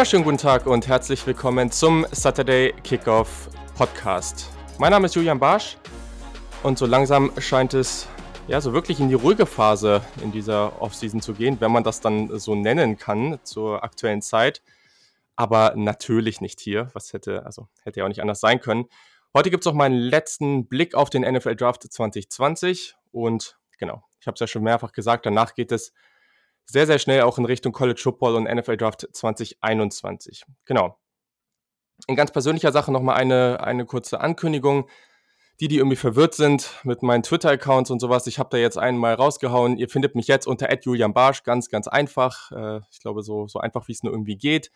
Wunderschönen guten Tag und herzlich willkommen zum Saturday Kickoff Podcast. Mein Name ist Julian Barsch und so langsam scheint es ja so wirklich in die ruhige Phase in dieser Offseason zu gehen, wenn man das dann so nennen kann zur aktuellen Zeit. Aber natürlich nicht hier, was hätte, also hätte ja auch nicht anders sein können. Heute gibt es auch meinen letzten Blick auf den NFL Draft 2020 und genau, ich habe es ja schon mehrfach gesagt, danach geht es sehr, sehr schnell auch in Richtung College Football und NFL Draft 2021. Genau. In ganz persönlicher Sache nochmal eine, eine kurze Ankündigung. Die, die irgendwie verwirrt sind mit meinen Twitter-Accounts und sowas, ich habe da jetzt einen mal rausgehauen. Ihr findet mich jetzt unter Julian Barsch, ganz, ganz einfach. Äh, ich glaube, so, so einfach, wie es nur irgendwie geht.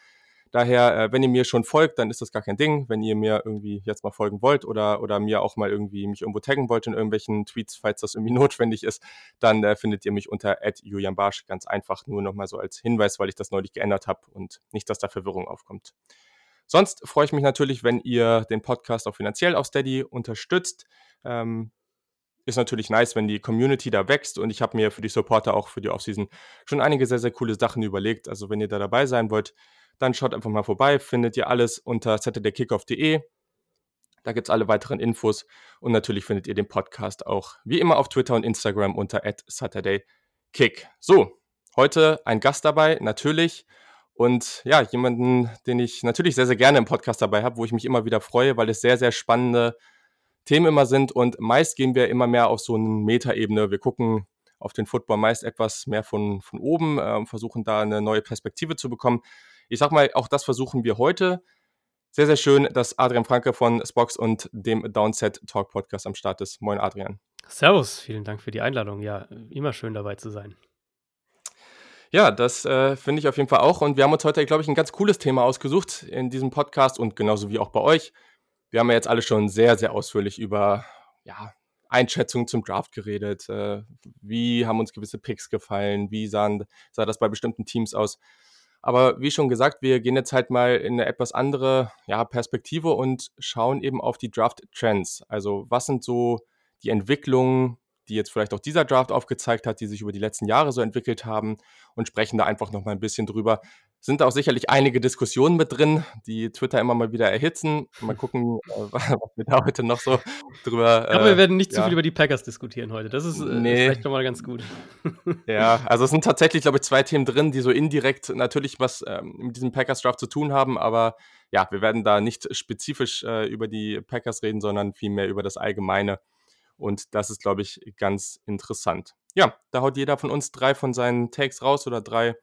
Daher, äh, wenn ihr mir schon folgt, dann ist das gar kein Ding. Wenn ihr mir irgendwie jetzt mal folgen wollt oder, oder mir auch mal irgendwie mich irgendwo taggen wollt in irgendwelchen Tweets, falls das irgendwie notwendig ist, dann äh, findet ihr mich unter Julian Barsch ganz einfach nur nochmal so als Hinweis, weil ich das neulich geändert habe und nicht, dass da Verwirrung aufkommt. Sonst freue ich mich natürlich, wenn ihr den Podcast auch finanziell auf Steady unterstützt. Ähm, ist natürlich nice, wenn die Community da wächst und ich habe mir für die Supporter auch für die Offseason schon einige sehr, sehr coole Sachen überlegt. Also wenn ihr da dabei sein wollt, dann schaut einfach mal vorbei. Findet ihr alles unter saturdaykickoff.de. Da gibt es alle weiteren Infos. Und natürlich findet ihr den Podcast auch wie immer auf Twitter und Instagram unter SaturdayKick. So, heute ein Gast dabei, natürlich. Und ja, jemanden, den ich natürlich sehr, sehr gerne im Podcast dabei habe, wo ich mich immer wieder freue, weil es sehr, sehr spannende Themen immer sind. Und meist gehen wir immer mehr auf so eine Metaebene. Wir gucken auf den Football meist etwas mehr von, von oben, äh, versuchen da eine neue Perspektive zu bekommen ich sag mal, auch das versuchen wir heute. Sehr, sehr schön, dass Adrian Franke von Spox und dem Downset Talk Podcast am Start ist. Moin, Adrian. Servus, vielen Dank für die Einladung. Ja, immer schön dabei zu sein. Ja, das äh, finde ich auf jeden Fall auch. Und wir haben uns heute, glaube ich, ein ganz cooles Thema ausgesucht in diesem Podcast und genauso wie auch bei euch. Wir haben ja jetzt alle schon sehr, sehr ausführlich über ja, Einschätzungen zum Draft geredet. Äh, wie haben uns gewisse Picks gefallen? Wie sahen, sah das bei bestimmten Teams aus? Aber wie schon gesagt, wir gehen jetzt halt mal in eine etwas andere ja, Perspektive und schauen eben auf die Draft-Trends. Also was sind so die Entwicklungen, die jetzt vielleicht auch dieser Draft aufgezeigt hat, die sich über die letzten Jahre so entwickelt haben und sprechen da einfach noch mal ein bisschen drüber, sind auch sicherlich einige Diskussionen mit drin, die Twitter immer mal wieder erhitzen. Mal gucken, äh, was wir da heute noch so drüber. Ich glaube, wir äh, werden nicht ja. zu viel über die Packers diskutieren heute. Das ist, äh, nee. vielleicht schon mal ganz gut. Ja, also es sind tatsächlich, glaube ich, zwei Themen drin, die so indirekt natürlich was ähm, mit diesem Packers-Draft zu tun haben, aber ja, wir werden da nicht spezifisch äh, über die Packers reden, sondern vielmehr über das Allgemeine. Und das ist, glaube ich, ganz interessant. Ja, da haut jeder von uns drei von seinen Takes raus oder drei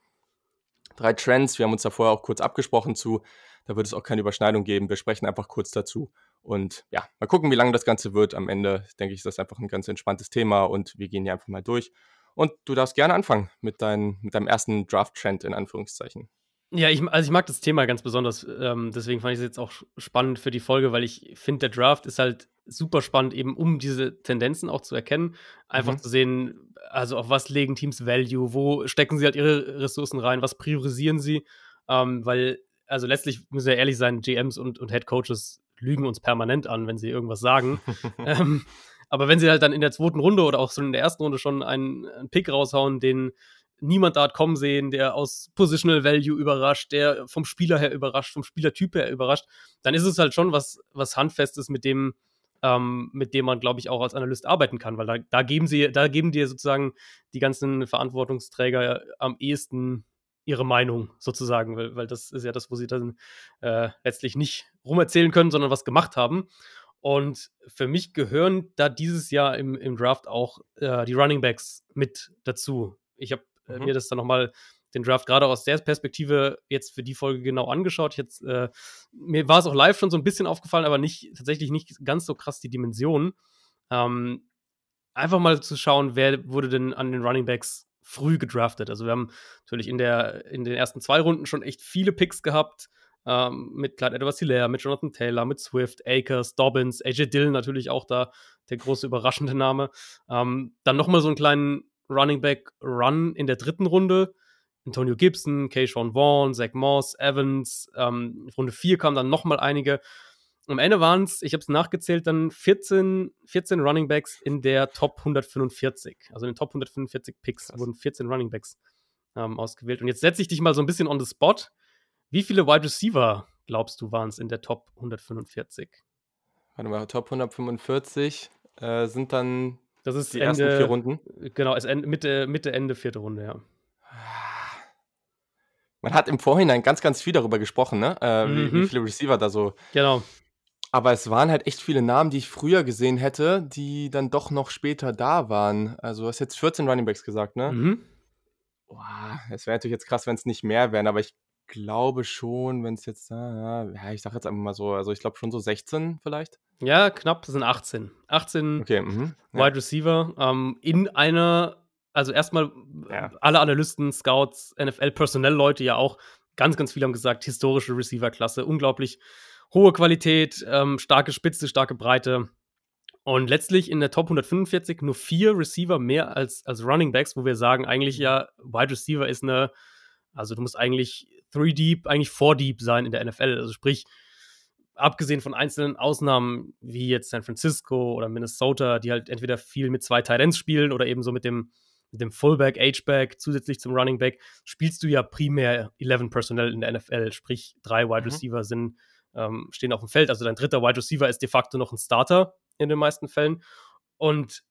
drei Trends. Wir haben uns da vorher auch kurz abgesprochen zu. Da wird es auch keine Überschneidung geben. Wir sprechen einfach kurz dazu. Und ja, mal gucken, wie lange das Ganze wird. Am Ende denke ich, ist das einfach ein ganz entspanntes Thema und wir gehen hier einfach mal durch. Und du darfst gerne anfangen mit, dein, mit deinem ersten Draft-Trend in Anführungszeichen. Ja, ich, also ich mag das Thema ganz besonders. Ähm, deswegen fand ich es jetzt auch spannend für die Folge, weil ich finde, der Draft ist halt super spannend, eben um diese Tendenzen auch zu erkennen. Einfach mhm. zu sehen, also auf was legen Teams Value, wo stecken sie halt ihre Ressourcen rein, was priorisieren sie. Ähm, weil, also letztlich müssen wir ehrlich sein, GMs und, und Head Coaches lügen uns permanent an, wenn sie irgendwas sagen. ähm, aber wenn sie halt dann in der zweiten Runde oder auch so in der ersten Runde schon einen, einen Pick raushauen, den niemand da hat kommen sehen, der aus Positional Value überrascht, der vom Spieler her überrascht, vom Spielertyp her überrascht, dann ist es halt schon was, was Handfestes, mit dem, ähm, mit dem man, glaube ich, auch als Analyst arbeiten kann, weil da, da geben sie, da geben dir sozusagen die ganzen Verantwortungsträger am ehesten ihre Meinung sozusagen, weil, weil das ist ja das, wo sie dann äh, letztlich nicht rumerzählen können, sondern was gemacht haben. Und für mich gehören da dieses Jahr im, im Draft auch äh, die Running Backs mit dazu. Ich habe äh, mhm. mir das dann nochmal den Draft gerade aus der Perspektive jetzt für die Folge genau angeschaut. Jetzt, äh, mir war es auch live schon so ein bisschen aufgefallen, aber nicht tatsächlich nicht ganz so krass die Dimensionen. Ähm, einfach mal zu schauen, wer wurde denn an den Running Backs früh gedraftet. Also wir haben natürlich in, der, in den ersten zwei Runden schon echt viele Picks gehabt. Ähm, mit Clyde Edwards Hilaire, mit Jonathan Taylor, mit Swift, Akers, Dobbins, AJ Dillon natürlich auch da der große überraschende Name. Ähm, dann nochmal so einen kleinen Running Back Run in der dritten Runde. Antonio Gibson, Keyshawn Vaughn, Zach Moss, Evans. Ähm, Runde 4 kamen dann nochmal einige. Am Ende waren es, ich habe es nachgezählt, dann 14, 14 Running Backs in der Top 145. Also in den Top 145 Picks Krass. wurden 14 Running Backs ähm, ausgewählt. Und jetzt setze ich dich mal so ein bisschen on the spot. Wie viele Wide Receiver, glaubst du, waren es in der Top 145? Warte mal, Top 145 äh, sind dann das ist die Ende, ersten vier Runden. Genau, ist Ende, Mitte, Mitte, Ende vierte Runde, ja. Man hat im Vorhinein ganz, ganz viel darüber gesprochen, ne? Äh, mhm. wie, wie, viele Receiver da so. Genau. Aber es waren halt echt viele Namen, die ich früher gesehen hätte, die dann doch noch später da waren. Also, du hast jetzt 14 Runningbacks gesagt, ne? Mhm. Boah, es wäre natürlich jetzt krass, wenn es nicht mehr wären, aber ich glaube schon, wenn es jetzt, ja, ja, ich sag jetzt einfach mal so, also ich glaube schon so 16 vielleicht. Ja, knapp, das sind 18. 18 okay, mhm, ja. Wide Receiver ähm, in einer, also erstmal ja. alle Analysten, Scouts, NFL-Personell-Leute ja auch, ganz, ganz viele haben gesagt, historische Receiver-Klasse, unglaublich hohe Qualität, ähm, starke Spitze, starke Breite. Und letztlich in der Top 145 nur vier Receiver mehr als, als Running Backs, wo wir sagen, eigentlich ja, Wide Receiver ist eine, also du musst eigentlich 3 Deep, eigentlich 4 Deep sein in der NFL. Also sprich, abgesehen von einzelnen Ausnahmen wie jetzt San Francisco oder Minnesota, die halt entweder viel mit zwei Tight Ends spielen oder eben so mit dem, mit dem Fullback, H-Back zusätzlich zum Running Back, spielst du ja primär 11 Personnel in der NFL, sprich drei Wide mhm. Receiver mhm. sind, ähm, stehen auf dem Feld. Also dein dritter Wide Receiver ist de facto noch ein Starter in den meisten Fällen. Und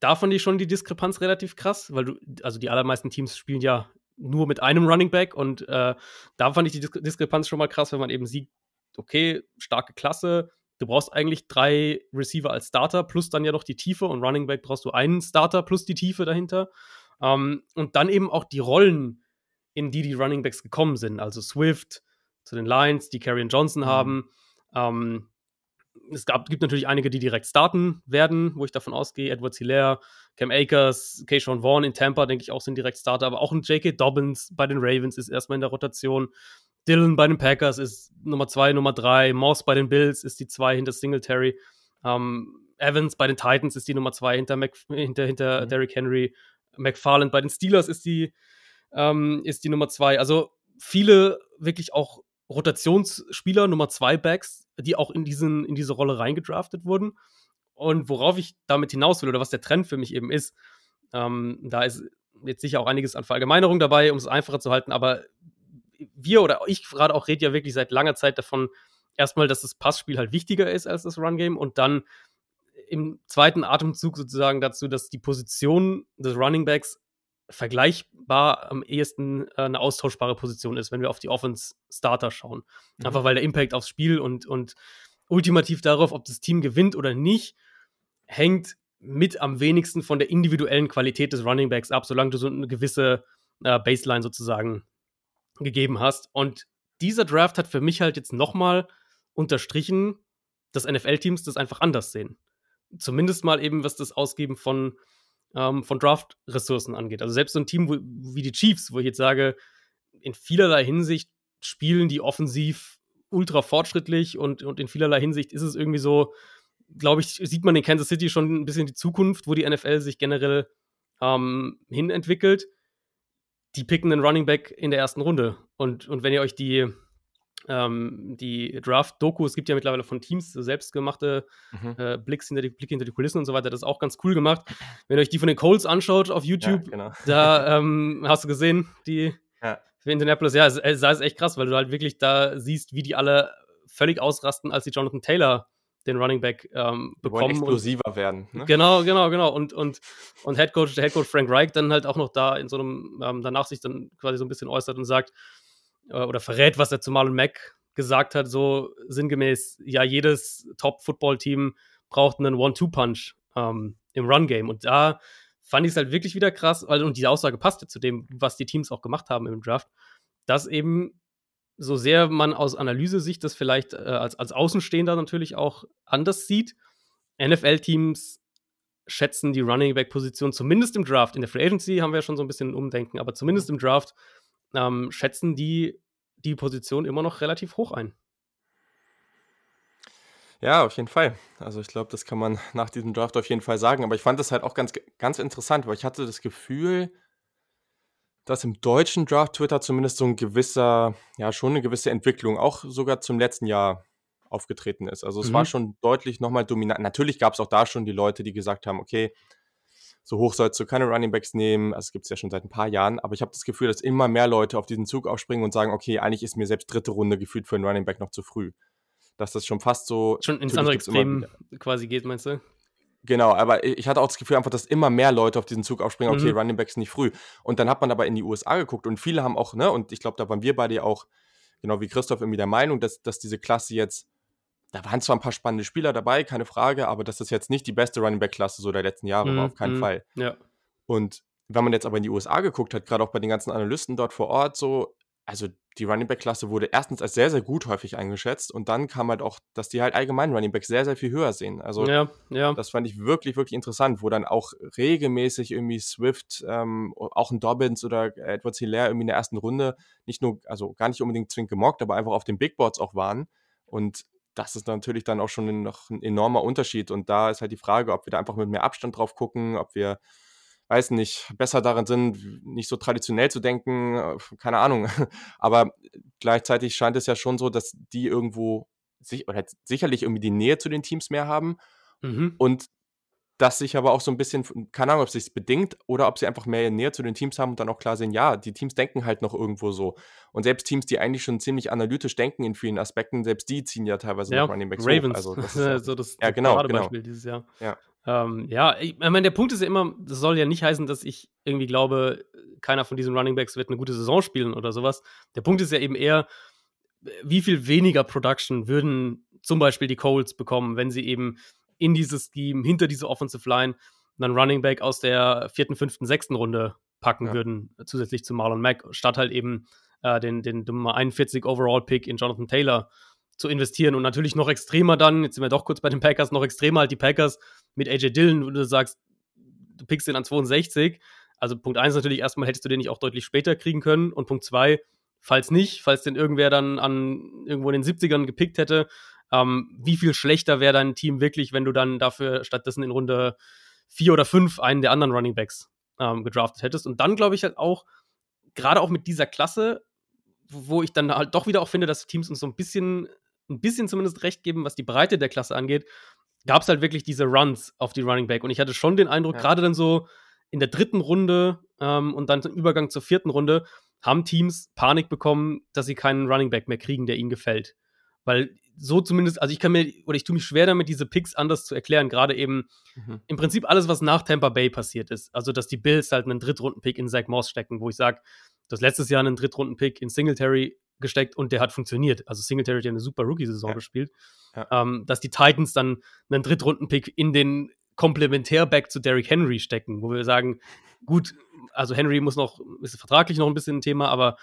da fand ich schon die Diskrepanz relativ krass, weil du, also die allermeisten Teams spielen ja nur mit einem Running Back und äh, da fand ich die Diskrepanz schon mal krass, wenn man eben sieht, okay, starke Klasse. Du brauchst eigentlich drei Receiver als Starter plus dann ja noch die Tiefe und Running Back brauchst du einen Starter plus die Tiefe dahinter. Ähm, und dann eben auch die Rollen, in die die Running Backs gekommen sind. Also Swift zu den Lions, die Karrion Johnson mhm. haben. Ähm, es gab, gibt natürlich einige, die direkt starten werden, wo ich davon ausgehe. Edward Hilaire, Cam Akers, Keyshawn Vaughn in Tampa, denke ich auch, sind direkt Starter. Aber auch ein J.K. Dobbins bei den Ravens ist erstmal in der Rotation. Dylan bei den Packers ist Nummer zwei, Nummer drei. Moss bei den Bills ist die zwei hinter Singletary. Ähm, Evans bei den Titans ist die Nummer zwei hinter, Mac, hinter, hinter mhm. Derrick Henry. McFarland bei den Steelers ist die, ähm, ist die Nummer zwei. Also viele wirklich auch Rotationsspieler, Nummer zwei Backs, die auch in, diesen, in diese Rolle reingedraftet wurden. Und worauf ich damit hinaus will oder was der Trend für mich eben ist, ähm, da ist jetzt sicher auch einiges an Verallgemeinerung dabei, um es einfacher zu halten, aber wir oder ich gerade auch rede ja wirklich seit langer Zeit davon, erstmal, dass das Passspiel halt wichtiger ist als das Run-Game und dann im zweiten Atemzug sozusagen dazu, dass die Position des Running Backs vergleichbar am ehesten äh, eine austauschbare Position ist, wenn wir auf die Offense-Starter schauen. Mhm. Einfach weil der Impact aufs Spiel und, und ultimativ darauf, ob das Team gewinnt oder nicht, hängt mit am wenigsten von der individuellen Qualität des Running Backs ab, solange du so eine gewisse äh, Baseline sozusagen gegeben hast. Und dieser Draft hat für mich halt jetzt nochmal unterstrichen, dass NFL-Teams das einfach anders sehen. Zumindest mal eben, was das Ausgeben von, ähm, von Draft-Ressourcen angeht. Also selbst so ein Team wo, wie die Chiefs, wo ich jetzt sage, in vielerlei Hinsicht spielen die offensiv ultra fortschrittlich und, und in vielerlei Hinsicht ist es irgendwie so, glaube ich, sieht man in Kansas City schon ein bisschen die Zukunft, wo die NFL sich generell ähm, hin entwickelt die picken einen Running Back in der ersten Runde. Und, und wenn ihr euch die, ähm, die Draft-Doku, es gibt ja mittlerweile von Teams selbstgemachte mhm. äh, Blicks hinter die, Blicke hinter die Kulissen und so weiter, das ist auch ganz cool gemacht. Wenn ihr euch die von den Colts anschaut auf YouTube, ja, genau. da ähm, hast du gesehen, die ja. für Indianapolis, ja, es, es ist echt krass, weil du halt wirklich da siehst, wie die alle völlig ausrasten, als die Jonathan Taylor den Running Back ähm, bekommen. explosiver und, werden. Ne? Genau, genau, genau. Und, und, und Head Coach, der Head Coach Frank Reich dann halt auch noch da in so einem, ähm, danach sich dann quasi so ein bisschen äußert und sagt, oder verrät, was er zu Marlon Mack gesagt hat, so sinngemäß, ja, jedes Top-Football-Team braucht einen One-Two-Punch ähm, im Run-Game. Und da fand ich es halt wirklich wieder krass, weil, und diese Aussage passte zu dem, was die Teams auch gemacht haben im Draft, dass eben so sehr man aus Analysesicht das vielleicht äh, als, als Außenstehender natürlich auch anders sieht, NFL-Teams schätzen die Running Back-Position zumindest im Draft. In der Free Agency haben wir ja schon so ein bisschen ein Umdenken, aber zumindest im Draft ähm, schätzen die die Position immer noch relativ hoch ein. Ja, auf jeden Fall. Also ich glaube, das kann man nach diesem Draft auf jeden Fall sagen. Aber ich fand das halt auch ganz, ganz interessant, weil ich hatte das Gefühl, dass im deutschen Draft-Twitter zumindest so ein gewisser, ja, schon eine gewisse Entwicklung auch sogar zum letzten Jahr aufgetreten ist. Also es mhm. war schon deutlich nochmal dominant. Natürlich gab es auch da schon die Leute, die gesagt haben, okay, so hoch sollst du keine Running Backs nehmen. Also es gibt es ja schon seit ein paar Jahren, aber ich habe das Gefühl, dass immer mehr Leute auf diesen Zug aufspringen und sagen, okay, eigentlich ist mir selbst dritte Runde gefühlt für einen Running Back noch zu früh. Dass das schon fast so. Schon ins andere Extrem quasi geht, meinst du? Genau, aber ich hatte auch das Gefühl einfach, dass immer mehr Leute auf diesen Zug aufspringen, okay, mhm. Running Backs nicht früh. Und dann hat man aber in die USA geguckt und viele haben auch, ne, und ich glaube, da waren wir beide auch, genau wie Christoph, irgendwie der Meinung, dass, dass diese Klasse jetzt da waren zwar ein paar spannende Spieler dabei, keine Frage, aber das ist jetzt nicht die beste Running Back Klasse so der letzten Jahre, mm, auf keinen mm, Fall. Ja. Und wenn man jetzt aber in die USA geguckt hat, gerade auch bei den ganzen Analysten dort vor Ort, so, also die Running Back Klasse wurde erstens als sehr, sehr gut häufig eingeschätzt und dann kam halt auch, dass die halt allgemein Running Back sehr, sehr viel höher sehen. Also ja, ja. das fand ich wirklich, wirklich interessant, wo dann auch regelmäßig irgendwie Swift, ähm, auch ein Dobbins oder Edward Hilaire irgendwie in der ersten Runde nicht nur, also gar nicht unbedingt zwingend gemockt, aber einfach auf den Big Boards auch waren. Und das ist natürlich dann auch schon noch ein enormer Unterschied. Und da ist halt die Frage, ob wir da einfach mit mehr Abstand drauf gucken, ob wir, weiß nicht, besser darin sind, nicht so traditionell zu denken, äh, keine Ahnung. Aber gleichzeitig scheint es ja schon so, dass die irgendwo sich, oder sicherlich irgendwie die Nähe zu den Teams mehr haben. Mhm. Und das sich aber auch so ein bisschen, keine Ahnung, ob es sich bedingt oder ob sie einfach mehr Nähe zu den Teams haben und dann auch klar sehen, ja, die Teams denken halt noch irgendwo so. Und selbst Teams, die eigentlich schon ziemlich analytisch denken in vielen Aspekten, selbst die ziehen ja teilweise ja, noch Running Backs Ravens. Hoch. Also das ist so das, ja, genau, genau. dieses Jahr. Ja. Ähm, ja, ich meine, der Punkt ist ja immer, das soll ja nicht heißen, dass ich irgendwie glaube, keiner von diesen Running Backs wird eine gute Saison spielen oder sowas. Der Punkt ist ja eben eher, wie viel weniger Production würden zum Beispiel die Colts bekommen, wenn sie eben in dieses Scheme, hinter diese Offensive Line, einen Running Back aus der vierten, fünften, sechsten Runde packen ja. würden, zusätzlich zu Marlon Mack, statt halt eben äh, den, den Nummer 41 Overall-Pick in Jonathan Taylor zu investieren und natürlich noch extremer dann, jetzt sind wir doch kurz bei den Packers, noch extremer halt die Packers mit AJ Dillon, wo du sagst, du pickst den an 62. Also Punkt 1 natürlich erstmal hättest du den nicht auch deutlich später kriegen können und Punkt 2, falls nicht, falls den irgendwer dann an irgendwo in den 70ern gepickt hätte, ähm, wie viel schlechter wäre dein Team wirklich, wenn du dann dafür stattdessen in Runde 4 oder 5 einen der anderen Running Backs ähm, gedraftet hättest. Und dann glaube ich halt auch, gerade auch mit dieser Klasse, wo ich dann halt doch wieder auch finde, dass Teams uns so ein bisschen, ein bisschen zumindest recht geben, was die Breite der Klasse angeht, gab es halt wirklich diese Runs auf die Running Back. Und ich hatte schon den Eindruck, ja. gerade dann so in der dritten Runde ähm, und dann im Übergang zur vierten Runde, haben Teams Panik bekommen, dass sie keinen Running Back mehr kriegen, der ihnen gefällt. Weil so zumindest, also ich kann mir, oder ich tue mich schwer damit, diese Picks anders zu erklären. Gerade eben mhm. im Prinzip alles, was nach Tampa Bay passiert ist. Also, dass die Bills halt einen Drittrunden-Pick in Zach Moss stecken, wo ich sage, das letztes Jahr einen Drittrunden-Pick in Singletary gesteckt und der hat funktioniert. Also Singletary hat ja eine super Rookie-Saison ja. gespielt. Ja. Ähm, dass die Titans dann einen Drittrunden-Pick in den Komplementär-Back zu Derrick Henry stecken, wo wir sagen, gut, also Henry muss noch, ist vertraglich noch ein bisschen ein Thema, aber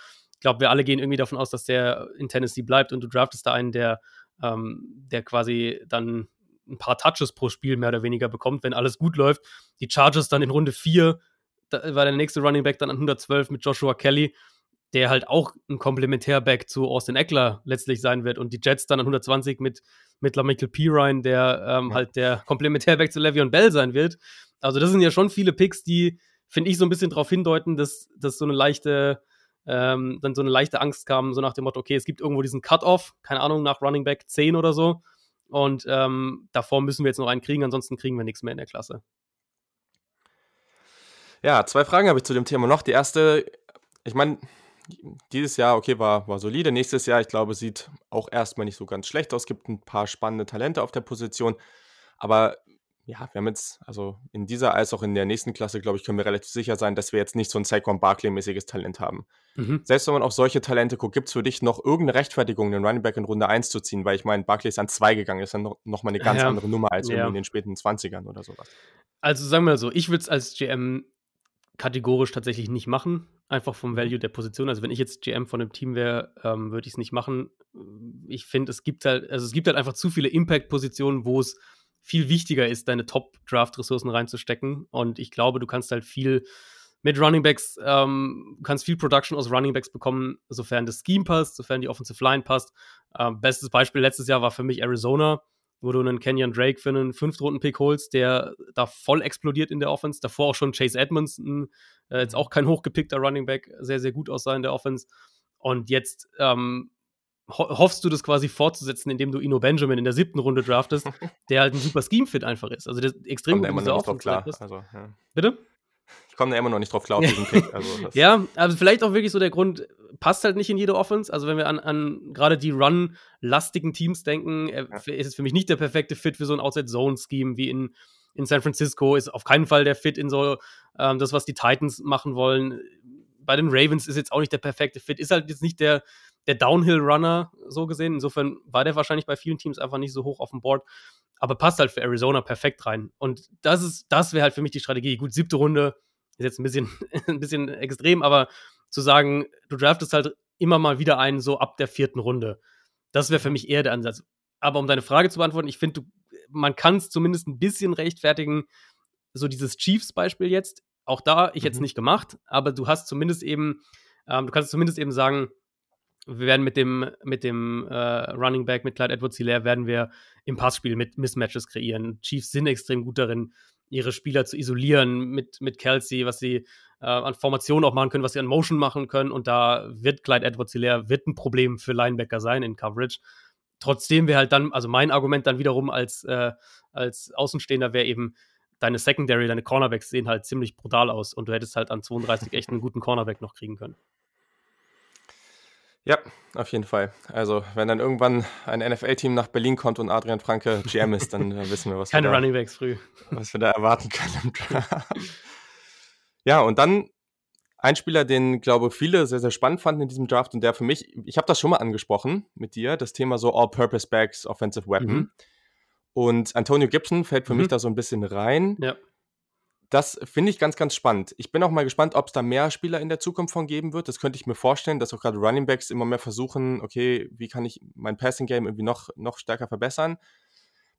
glaube, wir alle gehen irgendwie davon aus, dass der in Tennessee bleibt und du draftest da einen, der ähm, der quasi dann ein paar Touches pro Spiel mehr oder weniger bekommt, wenn alles gut läuft. Die Chargers dann in Runde 4, da war der nächste Running Back dann an 112 mit Joshua Kelly, der halt auch ein Komplementärback zu Austin Eckler letztlich sein wird. Und die Jets dann an 120 mit, mit LaMichael Pirine, der ähm, ja. halt der Komplementärback zu Le'Veon Bell sein wird. Also das sind ja schon viele Picks, die, finde ich, so ein bisschen darauf hindeuten, dass, dass so eine leichte ähm, dann so eine leichte Angst kam, so nach dem Motto, okay, es gibt irgendwo diesen Cut-Off, keine Ahnung, nach Running Back 10 oder so. Und ähm, davor müssen wir jetzt noch einen kriegen, ansonsten kriegen wir nichts mehr in der Klasse. Ja, zwei Fragen habe ich zu dem Thema noch. Die erste, ich meine, dieses Jahr, okay, war, war solide. Nächstes Jahr, ich glaube, sieht auch erstmal nicht so ganz schlecht aus. Es gibt ein paar spannende Talente auf der Position. Aber ja, wir haben jetzt, also in dieser als auch in der nächsten Klasse, glaube ich, können wir relativ sicher sein, dass wir jetzt nicht so ein Saquon Barkley-mäßiges Talent haben. Mhm. Selbst wenn man auf solche Talente guckt, gibt es für dich noch irgendeine Rechtfertigung, den Running Back in Runde 1 zu ziehen? Weil ich meine, Barkley ist an 2 gegangen, ist dann noch, noch mal eine ganz ja. andere Nummer als ja. in den späten 20ern oder sowas. Also sagen wir so, ich würde es als GM kategorisch tatsächlich nicht machen, einfach vom Value der Position. Also wenn ich jetzt GM von einem Team wäre, ähm, würde ich es nicht machen. Ich finde, es gibt halt, also es gibt halt einfach zu viele Impact-Positionen, wo es viel wichtiger ist, deine Top-Draft-Ressourcen reinzustecken. Und ich glaube, du kannst halt viel mit Running Backs, ähm, kannst viel Production aus Running Backs bekommen, sofern das Scheme passt, sofern die Offensive Line passt. Ähm, bestes Beispiel letztes Jahr war für mich Arizona, wo du einen Kenyon Drake für einen Fünftrunden-Pick holst, der da voll explodiert in der Offense. Davor auch schon Chase Edmonds, äh, jetzt auch kein hochgepickter Running Back, sehr, sehr gut aussah in der Offense. Und jetzt ähm, ho hoffst du das quasi fortzusetzen, indem du Ino Benjamin in der siebten Runde draftest, der halt ein super Scheme-Fit einfach ist. Also der extrem gut in dieser Offense ist. Also, ja. Bitte? Ich komme da immer noch nicht drauf klar auf diesen Pick. Also ja, also vielleicht auch wirklich so der Grund, passt halt nicht in jede Offense. Also wenn wir an, an gerade die Run-lastigen Teams denken, ja. ist es für mich nicht der perfekte Fit für so ein Outside-Zone-Scheme wie in, in San Francisco. Ist auf keinen Fall der Fit in so ähm, das, was die Titans machen wollen. Bei den Ravens ist jetzt auch nicht der perfekte Fit. Ist halt jetzt nicht der, der Downhill-Runner so gesehen. Insofern war der wahrscheinlich bei vielen Teams einfach nicht so hoch auf dem Board. Aber passt halt für Arizona perfekt rein. Und das das wäre halt für mich die Strategie. Gut, siebte Runde ist jetzt ein bisschen, ein bisschen extrem, aber zu sagen, du draftest halt immer mal wieder einen so ab der vierten Runde. Das wäre für mich eher der Ansatz. Aber um deine Frage zu beantworten, ich finde, man kann es zumindest ein bisschen rechtfertigen, so dieses Chiefs-Beispiel jetzt. Auch da, ich mhm. hätte es nicht gemacht, aber du hast zumindest eben, ähm, du kannst zumindest eben sagen, wir werden mit dem, mit dem äh, Running Back, mit Clyde Edwards Hilaire, werden wir im Passspiel mit Mismatches kreieren. Chiefs sind extrem gut darin, ihre Spieler zu isolieren mit, mit Kelsey, was sie äh, an Formationen auch machen können, was sie an Motion machen können. Und da wird Clyde Edwards Hilaire wird ein Problem für Linebacker sein in Coverage. Trotzdem wäre halt dann, also mein Argument dann wiederum als, äh, als Außenstehender wäre eben, deine Secondary, deine Cornerbacks sehen halt ziemlich brutal aus und du hättest halt an 32 echt einen guten Cornerback noch kriegen können. Ja, auf jeden Fall. Also, wenn dann irgendwann ein NFL-Team nach Berlin kommt und Adrian Franke GM ist, dann äh, wissen wir, was Keine wir, da, Runningbacks früh. was wir da erwarten können ja, und dann ein Spieler, den, glaube ich, viele sehr, sehr spannend fanden in diesem Draft und der für mich, ich habe das schon mal angesprochen mit dir, das Thema so All-Purpose-Bags, Offensive Weapon. Mhm. Und Antonio Gibson fällt für mhm. mich da so ein bisschen rein. Ja. Das finde ich ganz, ganz spannend. Ich bin auch mal gespannt, ob es da mehr Spieler in der Zukunft von geben wird. Das könnte ich mir vorstellen, dass auch gerade Running Backs immer mehr versuchen, okay, wie kann ich mein Passing Game irgendwie noch, noch stärker verbessern.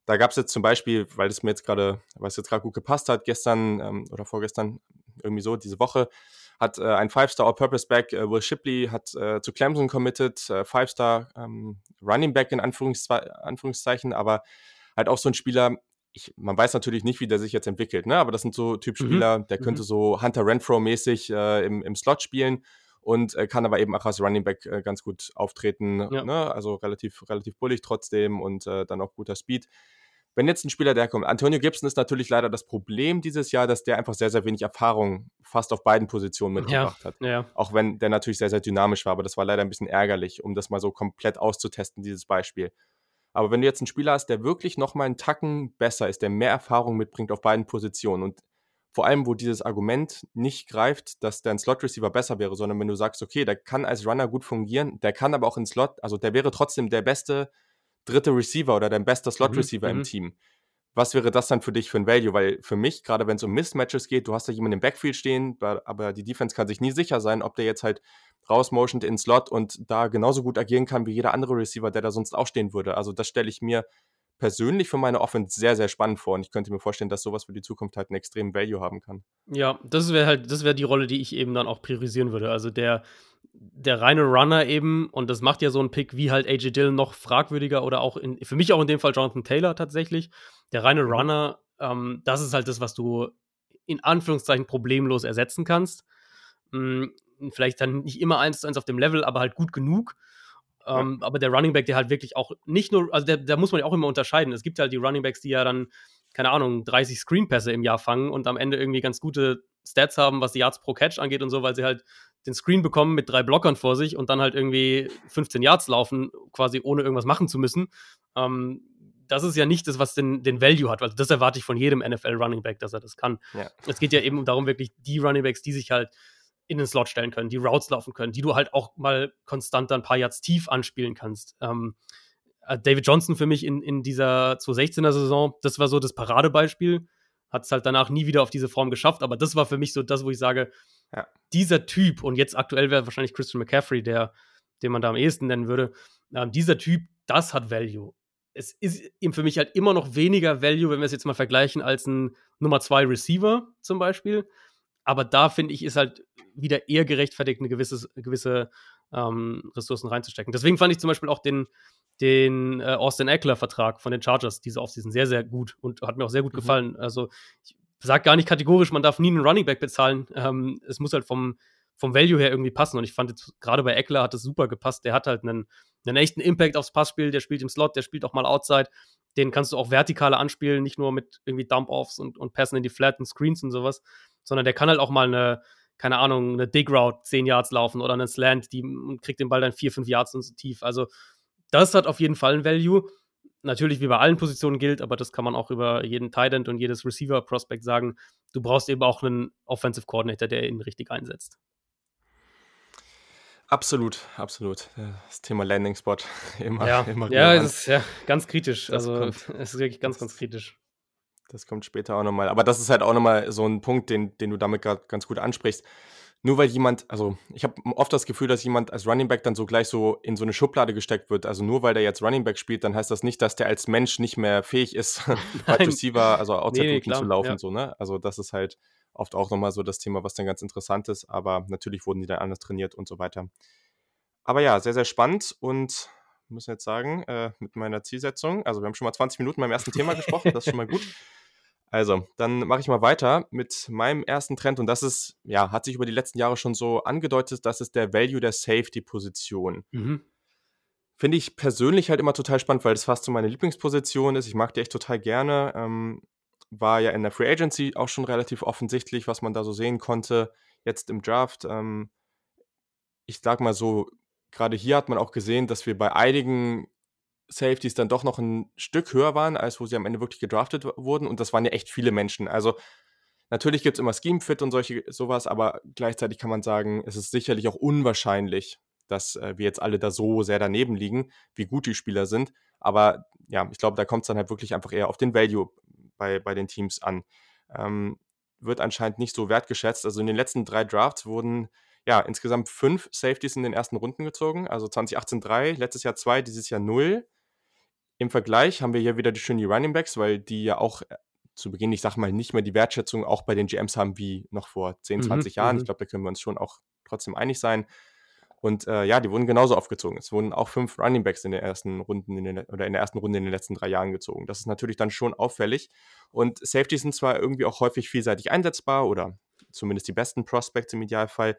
Da gab es jetzt zum Beispiel, weil es mir jetzt gerade, weil es jetzt gerade gut gepasst hat, gestern ähm, oder vorgestern, irgendwie so, diese Woche, hat äh, ein Five-Star All-Purpose-Back, äh, Will Shipley, hat äh, zu Clemson committed, äh, Five-Star ähm, Running Back in Anführungszwe Anführungszeichen, aber halt auch so ein Spieler, ich, man weiß natürlich nicht, wie der sich jetzt entwickelt, ne? aber das sind so Typspieler, mhm. der könnte mhm. so Hunter Renfro-mäßig äh, im, im Slot spielen und äh, kann aber eben auch als Running Back äh, ganz gut auftreten, ja. ne? also relativ, relativ bullig trotzdem und äh, dann auch guter Speed. Wenn jetzt ein Spieler der kommt, Antonio Gibson ist natürlich leider das Problem dieses Jahr, dass der einfach sehr, sehr wenig Erfahrung fast auf beiden Positionen mitgebracht ja. hat. Ja. Auch wenn der natürlich sehr, sehr dynamisch war, aber das war leider ein bisschen ärgerlich, um das mal so komplett auszutesten, dieses Beispiel. Aber wenn du jetzt einen Spieler hast, der wirklich nochmal einen Tacken besser ist, der mehr Erfahrung mitbringt auf beiden Positionen und vor allem, wo dieses Argument nicht greift, dass der ein Slot-Receiver besser wäre, sondern wenn du sagst, okay, der kann als Runner gut fungieren, der kann aber auch in Slot, also der wäre trotzdem der beste dritte Receiver oder dein bester Slot-Receiver mhm, im mhm. Team. Was wäre das dann für dich für ein Value? Weil für mich, gerade wenn es um Mismatches geht, du hast da jemanden im Backfield stehen, aber die Defense kann sich nie sicher sein, ob der jetzt halt rausmotioned in Slot und da genauso gut agieren kann wie jeder andere Receiver, der da sonst auch stehen würde. Also das stelle ich mir persönlich für meine Offense sehr, sehr spannend vor und ich könnte mir vorstellen, dass sowas für die Zukunft halt einen extremen Value haben kann. Ja, das wäre halt, das wäre die Rolle, die ich eben dann auch priorisieren würde. Also der, der reine Runner eben, und das macht ja so ein Pick wie halt AJ Dillon noch fragwürdiger oder auch in, für mich auch in dem Fall Jonathan Taylor tatsächlich. Der reine mhm. Runner, ähm, das ist halt das, was du in Anführungszeichen problemlos ersetzen kannst. Hm, vielleicht dann nicht immer eins zu eins auf dem Level, aber halt gut genug. Ähm, ja. Aber der Running Back, der halt wirklich auch nicht nur, also da muss man ja auch immer unterscheiden. Es gibt halt die Running Backs, die ja dann, keine Ahnung, 30 Screenpässe im Jahr fangen und am Ende irgendwie ganz gute Stats haben, was die Yards pro Catch angeht und so, weil sie halt den Screen bekommen mit drei Blockern vor sich und dann halt irgendwie 15 Yards laufen, quasi ohne irgendwas machen zu müssen. Ähm, das ist ja nicht das, was den, den Value hat, weil das erwarte ich von jedem NFL Running Back, dass er das kann. Ja. Es geht ja eben darum, wirklich die Running Backs, die sich halt in den Slot stellen können, die Routes laufen können, die du halt auch mal konstant ein paar Yards tief anspielen kannst. Ähm, äh, David Johnson für mich in, in dieser 2016er Saison, das war so das Paradebeispiel. Hat es halt danach nie wieder auf diese Form geschafft, aber das war für mich so das, wo ich sage, ja. dieser Typ, und jetzt aktuell wäre wahrscheinlich Christian McCaffrey, der, den man da am ehesten nennen würde, ähm, dieser Typ, das hat Value. Es ist ihm für mich halt immer noch weniger Value, wenn wir es jetzt mal vergleichen, als ein Nummer 2 Receiver zum Beispiel. Aber da finde ich, ist halt wieder eher gerechtfertigt, eine gewisse, gewisse ähm, Ressourcen reinzustecken. Deswegen fand ich zum Beispiel auch den, den äh, Austin Eckler-Vertrag von den Chargers diese Offseason sehr, sehr gut und hat mir auch sehr gut mhm. gefallen. Also ich sage gar nicht kategorisch, man darf nie einen Running Back bezahlen. Ähm, es muss halt vom, vom Value her irgendwie passen. Und ich fand gerade bei Eckler hat es super gepasst. Der hat halt einen, einen echten Impact aufs Passspiel, der spielt im Slot, der spielt auch mal Outside. Den kannst du auch vertikaler anspielen, nicht nur mit irgendwie Dump-Offs und, und Passen in die flatten Screens und sowas, sondern der kann halt auch mal eine, keine Ahnung, eine Dig Route 10 Yards laufen oder einen Slant, die kriegt den Ball dann 4, 5 Yards und so tief. Also das hat auf jeden Fall ein Value. Natürlich wie bei allen Positionen gilt, aber das kann man auch über jeden Tight End und jedes Receiver Prospect sagen. Du brauchst eben auch einen Offensive Coordinator, der ihn richtig einsetzt. Absolut, absolut. Das Thema Landing Spot immer, ja. immer Ja, es ist ja ganz kritisch. Das also kommt, es ist wirklich ganz, ganz kritisch. Das kommt später auch nochmal. Aber das ist halt auch nochmal so ein Punkt, den, den du damit gerade ganz gut ansprichst. Nur weil jemand, also ich habe oft das Gefühl, dass jemand als Running Back dann so gleich so in so eine Schublade gesteckt wird. Also nur weil der jetzt Running Back spielt, dann heißt das nicht, dass der als Mensch nicht mehr fähig ist, Wide Receiver, also Outside nee, nee, zu laufen. Ja. So, ne? Also das ist halt oft auch nochmal so das Thema, was dann ganz interessant ist. Aber natürlich wurden die dann anders trainiert und so weiter. Aber ja, sehr, sehr spannend und müssen jetzt sagen, äh, mit meiner Zielsetzung, also wir haben schon mal 20 Minuten beim ersten Thema gesprochen, das ist schon mal gut. Also, dann mache ich mal weiter mit meinem ersten Trend und das ist, ja, hat sich über die letzten Jahre schon so angedeutet, das ist der Value der Safety-Position. Mhm. Finde ich persönlich halt immer total spannend, weil das fast so meine Lieblingsposition ist. Ich mag die echt total gerne. Ähm, war ja in der Free Agency auch schon relativ offensichtlich, was man da so sehen konnte. Jetzt im Draft. Ähm, ich sag mal so, gerade hier hat man auch gesehen, dass wir bei einigen Safeties dann doch noch ein Stück höher waren, als wo sie am Ende wirklich gedraftet wurden. Und das waren ja echt viele Menschen. Also natürlich gibt es immer Scheme-Fit und solche sowas, aber gleichzeitig kann man sagen, es ist sicherlich auch unwahrscheinlich, dass äh, wir jetzt alle da so sehr daneben liegen, wie gut die Spieler sind. Aber ja, ich glaube, da kommt es dann halt wirklich einfach eher auf den Value bei, bei den Teams an. Ähm, wird anscheinend nicht so wertgeschätzt. Also in den letzten drei Drafts wurden ja insgesamt fünf Safeties in den ersten Runden gezogen. Also 2018 drei, letztes Jahr zwei, dieses Jahr null. Im Vergleich haben wir hier wieder die schönen Running Backs, weil die ja auch äh, zu Beginn, ich sag mal, nicht mehr die Wertschätzung auch bei den GMs haben wie noch vor 10, 20 mhm, Jahren. Ich mhm. glaube, da können wir uns schon auch trotzdem einig sein. Und äh, ja, die wurden genauso aufgezogen. Es wurden auch fünf Running Backs in den ersten Runden in den, oder in der ersten Runde in den letzten drei Jahren gezogen. Das ist natürlich dann schon auffällig. Und Safety sind zwar irgendwie auch häufig vielseitig einsetzbar oder zumindest die besten Prospects im Idealfall,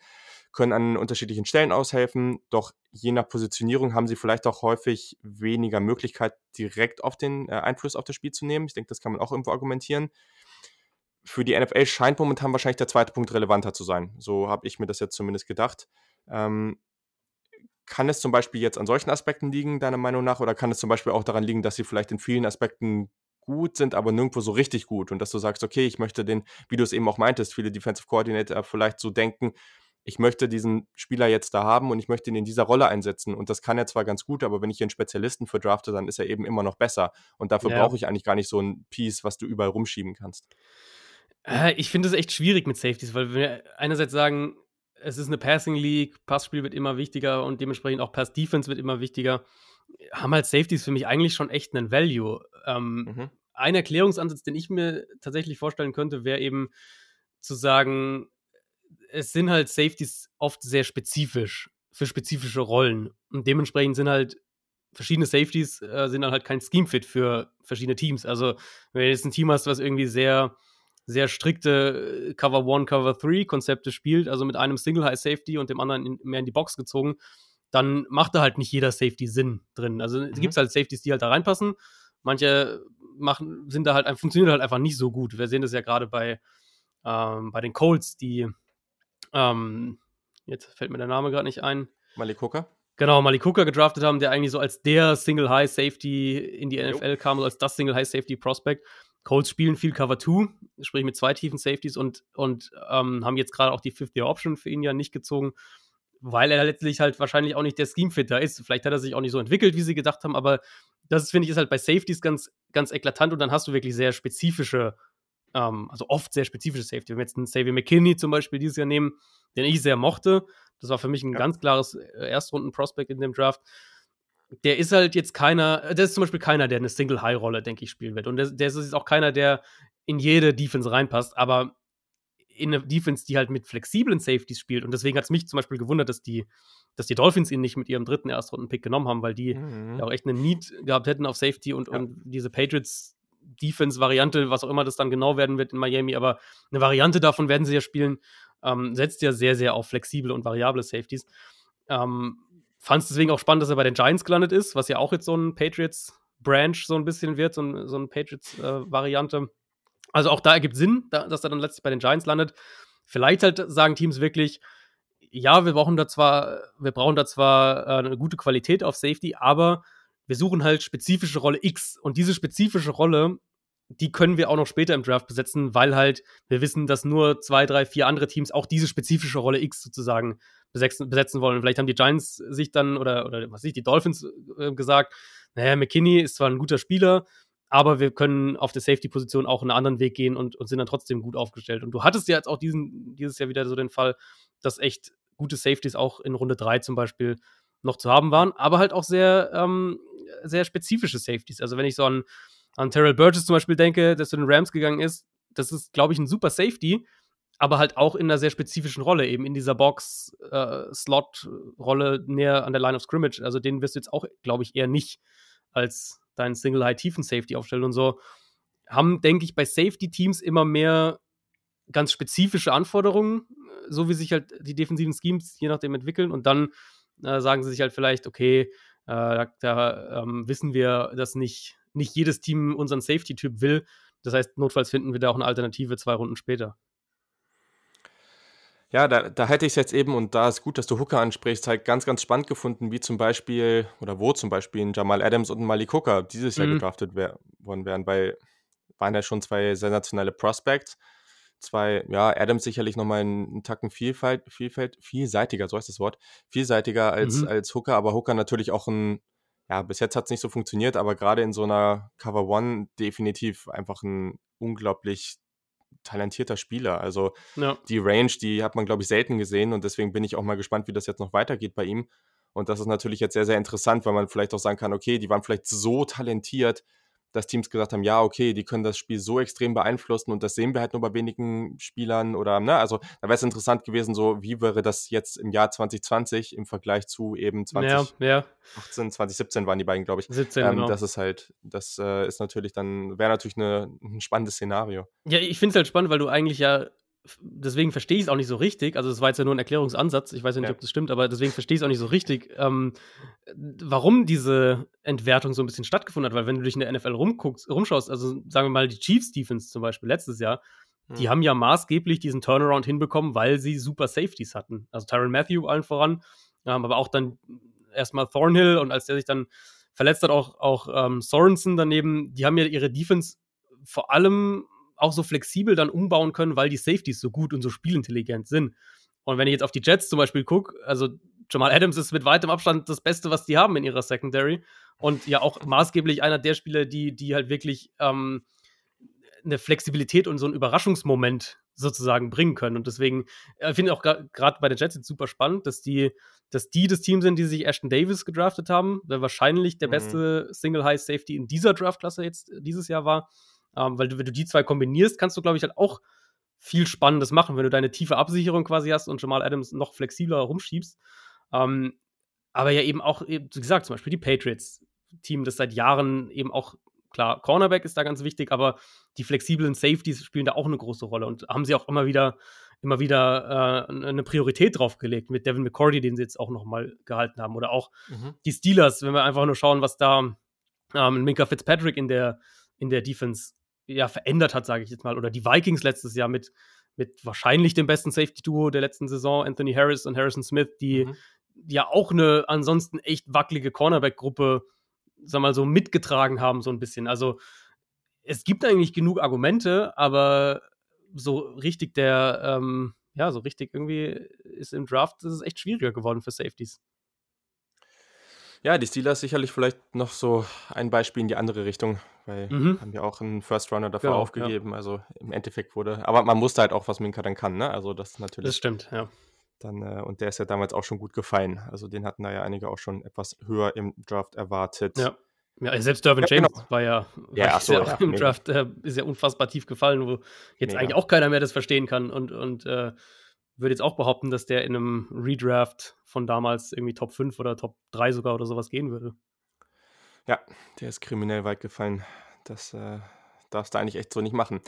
können an unterschiedlichen Stellen aushelfen, doch je nach Positionierung haben sie vielleicht auch häufig weniger Möglichkeit, direkt auf den äh, Einfluss auf das Spiel zu nehmen. Ich denke, das kann man auch irgendwo argumentieren. Für die NFL scheint momentan wahrscheinlich der zweite Punkt relevanter zu sein. So habe ich mir das jetzt zumindest gedacht. Ähm, kann es zum Beispiel jetzt an solchen Aspekten liegen, deiner Meinung nach, oder kann es zum Beispiel auch daran liegen, dass sie vielleicht in vielen Aspekten gut sind, aber nirgendwo so richtig gut und dass du sagst, okay, ich möchte den, wie du es eben auch meintest, viele Defensive Coordinator vielleicht so denken, ich möchte diesen Spieler jetzt da haben und ich möchte ihn in dieser Rolle einsetzen. Und das kann er zwar ganz gut, aber wenn ich hier einen Spezialisten für drafte, dann ist er eben immer noch besser. Und dafür ja. brauche ich eigentlich gar nicht so ein Piece, was du überall rumschieben kannst. Äh, ich finde es echt schwierig mit Safeties, weil wir einerseits sagen, es ist eine Passing League, Passspiel wird immer wichtiger und dementsprechend auch Pass Defense wird immer wichtiger. Haben halt Safeties für mich eigentlich schon echt einen Value. Ähm, mhm. Ein Erklärungsansatz, den ich mir tatsächlich vorstellen könnte, wäre eben zu sagen, es sind halt Safeties oft sehr spezifisch für spezifische Rollen. Und dementsprechend sind halt verschiedene Safeties äh, sind dann halt kein Scheme-Fit für verschiedene Teams. Also, wenn du jetzt ein Team hast, was irgendwie sehr, sehr strikte äh, Cover 1, Cover 3 Konzepte spielt, also mit einem Single High Safety und dem anderen in, mehr in die Box gezogen, dann macht da halt nicht jeder Safety Sinn drin. Also, mhm. es gibt halt Safeties, die halt da reinpassen. Manche machen, sind da halt, funktionieren halt einfach nicht so gut. Wir sehen das ja gerade bei, ähm, bei den Colts, die ähm, jetzt fällt mir der Name gerade nicht ein. Malik Hooker? Genau, Malik Hooker gedraftet haben, der eigentlich so als der Single High Safety in die NFL jo. kam, als das Single High Safety Prospect. Colts spielen viel Cover 2, sprich mit zwei tiefen Safeties und, und ähm, haben jetzt gerade auch die Fifth Year Option für ihn ja nicht gezogen, weil er letztlich halt wahrscheinlich auch nicht der Scheme-Fitter ist. Vielleicht hat er sich auch nicht so entwickelt, wie sie gedacht haben, aber das finde ich ist halt bei Safeties ganz, ganz eklatant und dann hast du wirklich sehr spezifische ähm, also oft sehr spezifische Safety. Wenn wir jetzt einen Xavier McKinney zum Beispiel dieses Jahr nehmen, den ich sehr mochte, das war für mich ein ja. ganz klares äh, Erstrunden-Prospect in dem Draft. Der ist halt jetzt keiner, der ist zum Beispiel keiner, der eine Single-High-Rolle, denke ich, spielen wird. Und der, der ist jetzt auch keiner, der in jede Defense reinpasst, aber in eine Defense, die halt mit flexiblen Safeties spielt. Und deswegen hat es mich zum Beispiel gewundert, dass die, dass die Dolphins ihn nicht mit ihrem dritten Erstrunden-Pick genommen haben, weil die mhm. ja auch echt einen Need gehabt hätten auf Safety und, ja. und diese Patriots Defense-Variante, was auch immer das dann genau werden wird in Miami, aber eine Variante davon werden sie ja spielen. ähm, setzt ja sehr, sehr auf flexible und variable Safeties. Ähm, Fand es deswegen auch spannend, dass er bei den Giants gelandet ist, was ja auch jetzt so ein Patriots-Branch so ein bisschen wird, so ein, so ein Patriots-Variante. Äh, also auch da ergibt Sinn, da, dass er dann letztlich bei den Giants landet. Vielleicht halt sagen Teams wirklich, ja, wir brauchen da zwar, wir brauchen da zwar äh, eine gute Qualität auf Safety, aber wir suchen halt spezifische Rolle X. Und diese spezifische Rolle, die können wir auch noch später im Draft besetzen, weil halt wir wissen, dass nur zwei, drei, vier andere Teams auch diese spezifische Rolle X sozusagen besetzen, besetzen wollen. vielleicht haben die Giants sich dann oder, oder was weiß ich, die Dolphins äh, gesagt, naja, McKinney ist zwar ein guter Spieler, aber wir können auf der Safety-Position auch einen anderen Weg gehen und, und, sind dann trotzdem gut aufgestellt. Und du hattest ja jetzt auch diesen, dieses Jahr wieder so den Fall, dass echt gute Safeties auch in Runde 3 zum Beispiel noch zu haben waren, aber halt auch sehr, ähm, sehr spezifische Safeties. Also wenn ich so an, an Terrell Burgess zum Beispiel denke, der zu den Rams gegangen ist, das ist, glaube ich, ein super Safety, aber halt auch in einer sehr spezifischen Rolle, eben in dieser Box-Slot-Rolle äh, näher an der Line of Scrimmage. Also den wirst du jetzt auch, glaube ich, eher nicht als deinen Single-High-Tiefen-Safety aufstellen und so. Haben, denke ich, bei Safety-Teams immer mehr ganz spezifische Anforderungen, so wie sich halt die defensiven Schemes je nachdem entwickeln. Und dann äh, sagen sie sich halt vielleicht, okay, äh, da, da ähm, wissen wir, dass nicht, nicht jedes Team unseren Safety-Typ will. Das heißt, notfalls finden wir da auch eine Alternative zwei Runden später. Ja, da, da hätte ich es jetzt eben, und da ist gut, dass du Hooker ansprichst, halt ganz, ganz spannend gefunden, wie zum Beispiel, oder wo zum Beispiel ein Jamal Adams und ein Malik Hooker dieses Jahr mhm. gedraftet wär, worden wären, weil waren ja schon zwei sensationelle Prospects. Zwei, ja, Adams sicherlich nochmal einen, Tacken Vielfalt, Vielfalt, vielseitiger, so heißt das Wort, vielseitiger als, mhm. als Hooker, aber Hooker natürlich auch ein, ja, bis jetzt hat es nicht so funktioniert, aber gerade in so einer Cover One definitiv einfach ein unglaublich talentierter Spieler. Also ja. die Range, die hat man, glaube ich, selten gesehen und deswegen bin ich auch mal gespannt, wie das jetzt noch weitergeht bei ihm. Und das ist natürlich jetzt sehr, sehr interessant, weil man vielleicht auch sagen kann, okay, die waren vielleicht so talentiert, dass Teams gesagt haben, ja, okay, die können das Spiel so extrem beeinflussen und das sehen wir halt nur bei wenigen Spielern oder, ne, also da wäre es interessant gewesen, so wie wäre das jetzt im Jahr 2020 im Vergleich zu eben 2018, ja, ja. 2017 waren die beiden, glaube ich. 17, ähm, genau. Das ist halt, das äh, ist natürlich dann, wäre natürlich eine, ein spannendes Szenario. Ja, ich finde es halt spannend, weil du eigentlich ja deswegen verstehe ich es auch nicht so richtig. Also, es war jetzt ja nur ein Erklärungsansatz. Ich weiß ja nicht, ja. ob das stimmt, aber deswegen verstehe ich es auch nicht so richtig, ähm, warum diese Entwertung so ein bisschen stattgefunden hat. Weil, wenn du dich in der NFL rumguckst, rumschaust, also sagen wir mal die Chiefs Defense zum Beispiel letztes Jahr, mhm. die haben ja maßgeblich diesen Turnaround hinbekommen, weil sie super Safeties hatten. Also, Tyron Matthew allen voran, ähm, aber auch dann erstmal Thornhill und als der sich dann verletzt hat, auch, auch ähm, Sorensen daneben, die haben ja ihre Defense vor allem auch so flexibel dann umbauen können, weil die Safeties so gut und so spielintelligent sind. Und wenn ich jetzt auf die Jets zum Beispiel gucke, also Jamal Adams ist mit weitem Abstand das Beste, was die haben in ihrer Secondary. Und ja auch maßgeblich einer der Spieler, die, die halt wirklich ähm, eine Flexibilität und so einen Überraschungsmoment sozusagen bringen können. Und deswegen äh, finde ich auch gerade bei den Jets jetzt super spannend, dass die, dass die das Team sind, die sich Ashton Davis gedraftet haben, der wahrscheinlich der mhm. beste Single High Safety in dieser Draftklasse jetzt dieses Jahr war. Ähm, weil du, wenn du die zwei kombinierst, kannst du, glaube ich, halt auch viel Spannendes machen, wenn du deine tiefe Absicherung quasi hast und Jamal Adams noch flexibler rumschiebst. Ähm, aber ja eben auch, wie gesagt, zum Beispiel die Patriots-Team, das seit Jahren eben auch, klar, Cornerback ist da ganz wichtig, aber die flexiblen Safeties spielen da auch eine große Rolle und haben sie auch immer wieder, immer wieder äh, eine Priorität drauf gelegt mit Devin McCordy, den sie jetzt auch nochmal gehalten haben. Oder auch mhm. die Steelers, wenn wir einfach nur schauen, was da ähm, Minka Fitzpatrick in der, in der Defense ja, verändert hat, sage ich jetzt mal. Oder die Vikings letztes Jahr mit, mit wahrscheinlich dem besten Safety-Duo der letzten Saison, Anthony Harris und Harrison Smith, die mhm. ja auch eine ansonsten echt wackelige Cornerback-Gruppe, sag mal so, mitgetragen haben, so ein bisschen. Also es gibt eigentlich genug Argumente, aber so richtig der, ähm, ja, so richtig irgendwie ist im Draft ist es echt schwieriger geworden für Safeties. Ja, die Steelers sicherlich vielleicht noch so ein Beispiel in die andere Richtung, weil mhm. haben ja auch einen First Runner davor genau, aufgegeben. Ja. Also im Endeffekt wurde, aber man wusste halt auch, was Minka dann kann, ne? Also das natürlich. Das stimmt, ja. Dann, äh, und der ist ja damals auch schon gut gefallen. Also den hatten da ja einige auch schon etwas höher im Draft erwartet. Ja. Ja, selbst Dervin ja, James genau. war ja, ja, so, ja, im. Draft äh, ist ja unfassbar tief gefallen, wo jetzt mega. eigentlich auch keiner mehr das verstehen kann und, und äh, würde jetzt auch behaupten, dass der in einem Redraft von damals irgendwie Top 5 oder Top 3 sogar oder sowas gehen würde. Ja, der ist kriminell weit gefallen. Das, äh, darfst du eigentlich echt so nicht machen.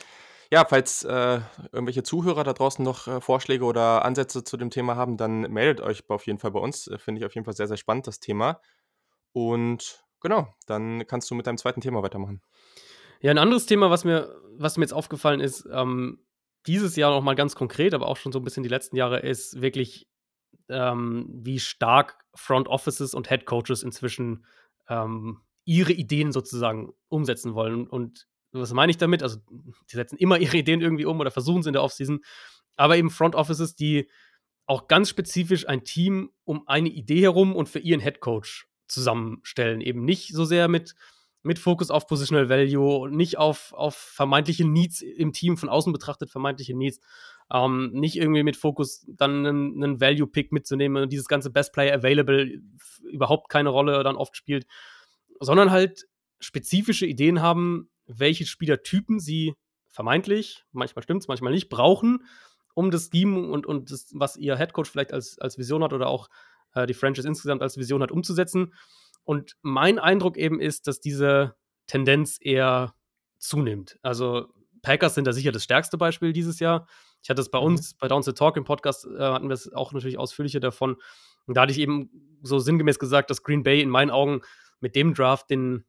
Ja, falls äh, irgendwelche Zuhörer da draußen noch äh, Vorschläge oder Ansätze zu dem Thema haben, dann meldet euch auf jeden Fall bei uns. Äh, Finde ich auf jeden Fall sehr, sehr spannend, das Thema. Und genau, dann kannst du mit deinem zweiten Thema weitermachen. Ja, ein anderes Thema, was mir, was mir jetzt aufgefallen ist, ähm, dieses Jahr noch mal ganz konkret, aber auch schon so ein bisschen die letzten Jahre, ist wirklich, ähm, wie stark Front Offices und Head Coaches inzwischen ähm, ihre Ideen sozusagen umsetzen wollen. Und was meine ich damit? Also, die setzen immer ihre Ideen irgendwie um oder versuchen es in der Offseason. Aber eben Front Offices, die auch ganz spezifisch ein Team um eine Idee herum und für ihren Head Coach zusammenstellen. Eben nicht so sehr mit, mit Fokus auf Positional Value und nicht auf, auf vermeintliche Needs im Team, von außen betrachtet vermeintliche Needs. Ähm, nicht irgendwie mit Fokus dann einen, einen Value-Pick mitzunehmen und dieses ganze Best Player Available überhaupt keine Rolle dann oft spielt, sondern halt spezifische Ideen haben, welche Spielertypen sie vermeintlich, manchmal stimmt es, manchmal nicht, brauchen, um das Scheme und, und das, was ihr Headcoach vielleicht als, als Vision hat oder auch äh, die Franchise insgesamt als Vision hat, umzusetzen. Und mein Eindruck eben ist, dass diese Tendenz eher zunimmt. Also Packers sind da sicher das stärkste Beispiel dieses Jahr. Ich hatte es bei mhm. uns, bei Down the Talk im Podcast, äh, hatten wir es auch natürlich ausführlicher davon. Und da hatte ich eben so sinngemäß gesagt, dass Green Bay in meinen Augen mit dem Draft den,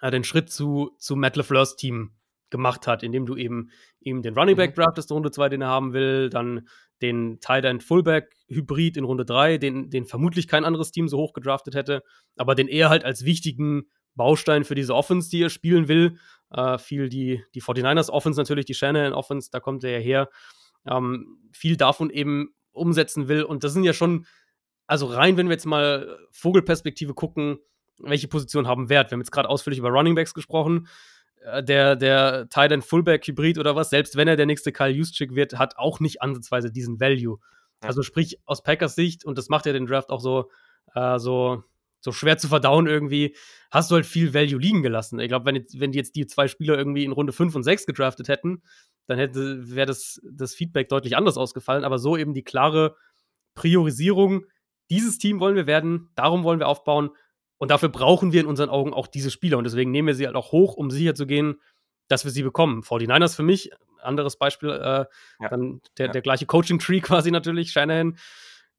äh, den Schritt zu, zu Matt LeFleurs Team gemacht hat, indem du eben, eben den Running Back mhm. draftest in Runde 2, den er haben will, dann den Tight End Fullback Hybrid in Runde 3, den, den vermutlich kein anderes Team so hoch gedraftet hätte, aber den er halt als wichtigen Baustein für diese Offense, die er spielen will, äh, viel die, die 49ers Offense natürlich, die Shanahan Offense, da kommt er ja her, ähm, viel davon eben umsetzen will und das sind ja schon, also rein, wenn wir jetzt mal Vogelperspektive gucken, welche Positionen haben Wert. Wir haben jetzt gerade ausführlich über Running Backs gesprochen. Äh, der, der Tight End Fullback Hybrid oder was, selbst wenn er der nächste Kyle Juszczyk wird, hat auch nicht ansatzweise diesen Value. Ja. Also sprich, aus Packers Sicht, und das macht ja den Draft auch so, äh, so, so schwer zu verdauen irgendwie, hast du halt viel Value liegen gelassen. Ich glaube, wenn, wenn die jetzt die zwei Spieler irgendwie in Runde 5 und 6 gedraftet hätten, dann hätte, wäre das, das Feedback deutlich anders ausgefallen. Aber so eben die klare Priorisierung, dieses Team wollen wir werden, darum wollen wir aufbauen und dafür brauchen wir in unseren Augen auch diese Spieler. Und deswegen nehmen wir sie halt auch hoch, um sicher zu gehen, dass wir sie bekommen. 49ers für mich, anderes Beispiel, äh, ja. dann der, ja. der gleiche Coaching-Tree quasi natürlich, Shanahan.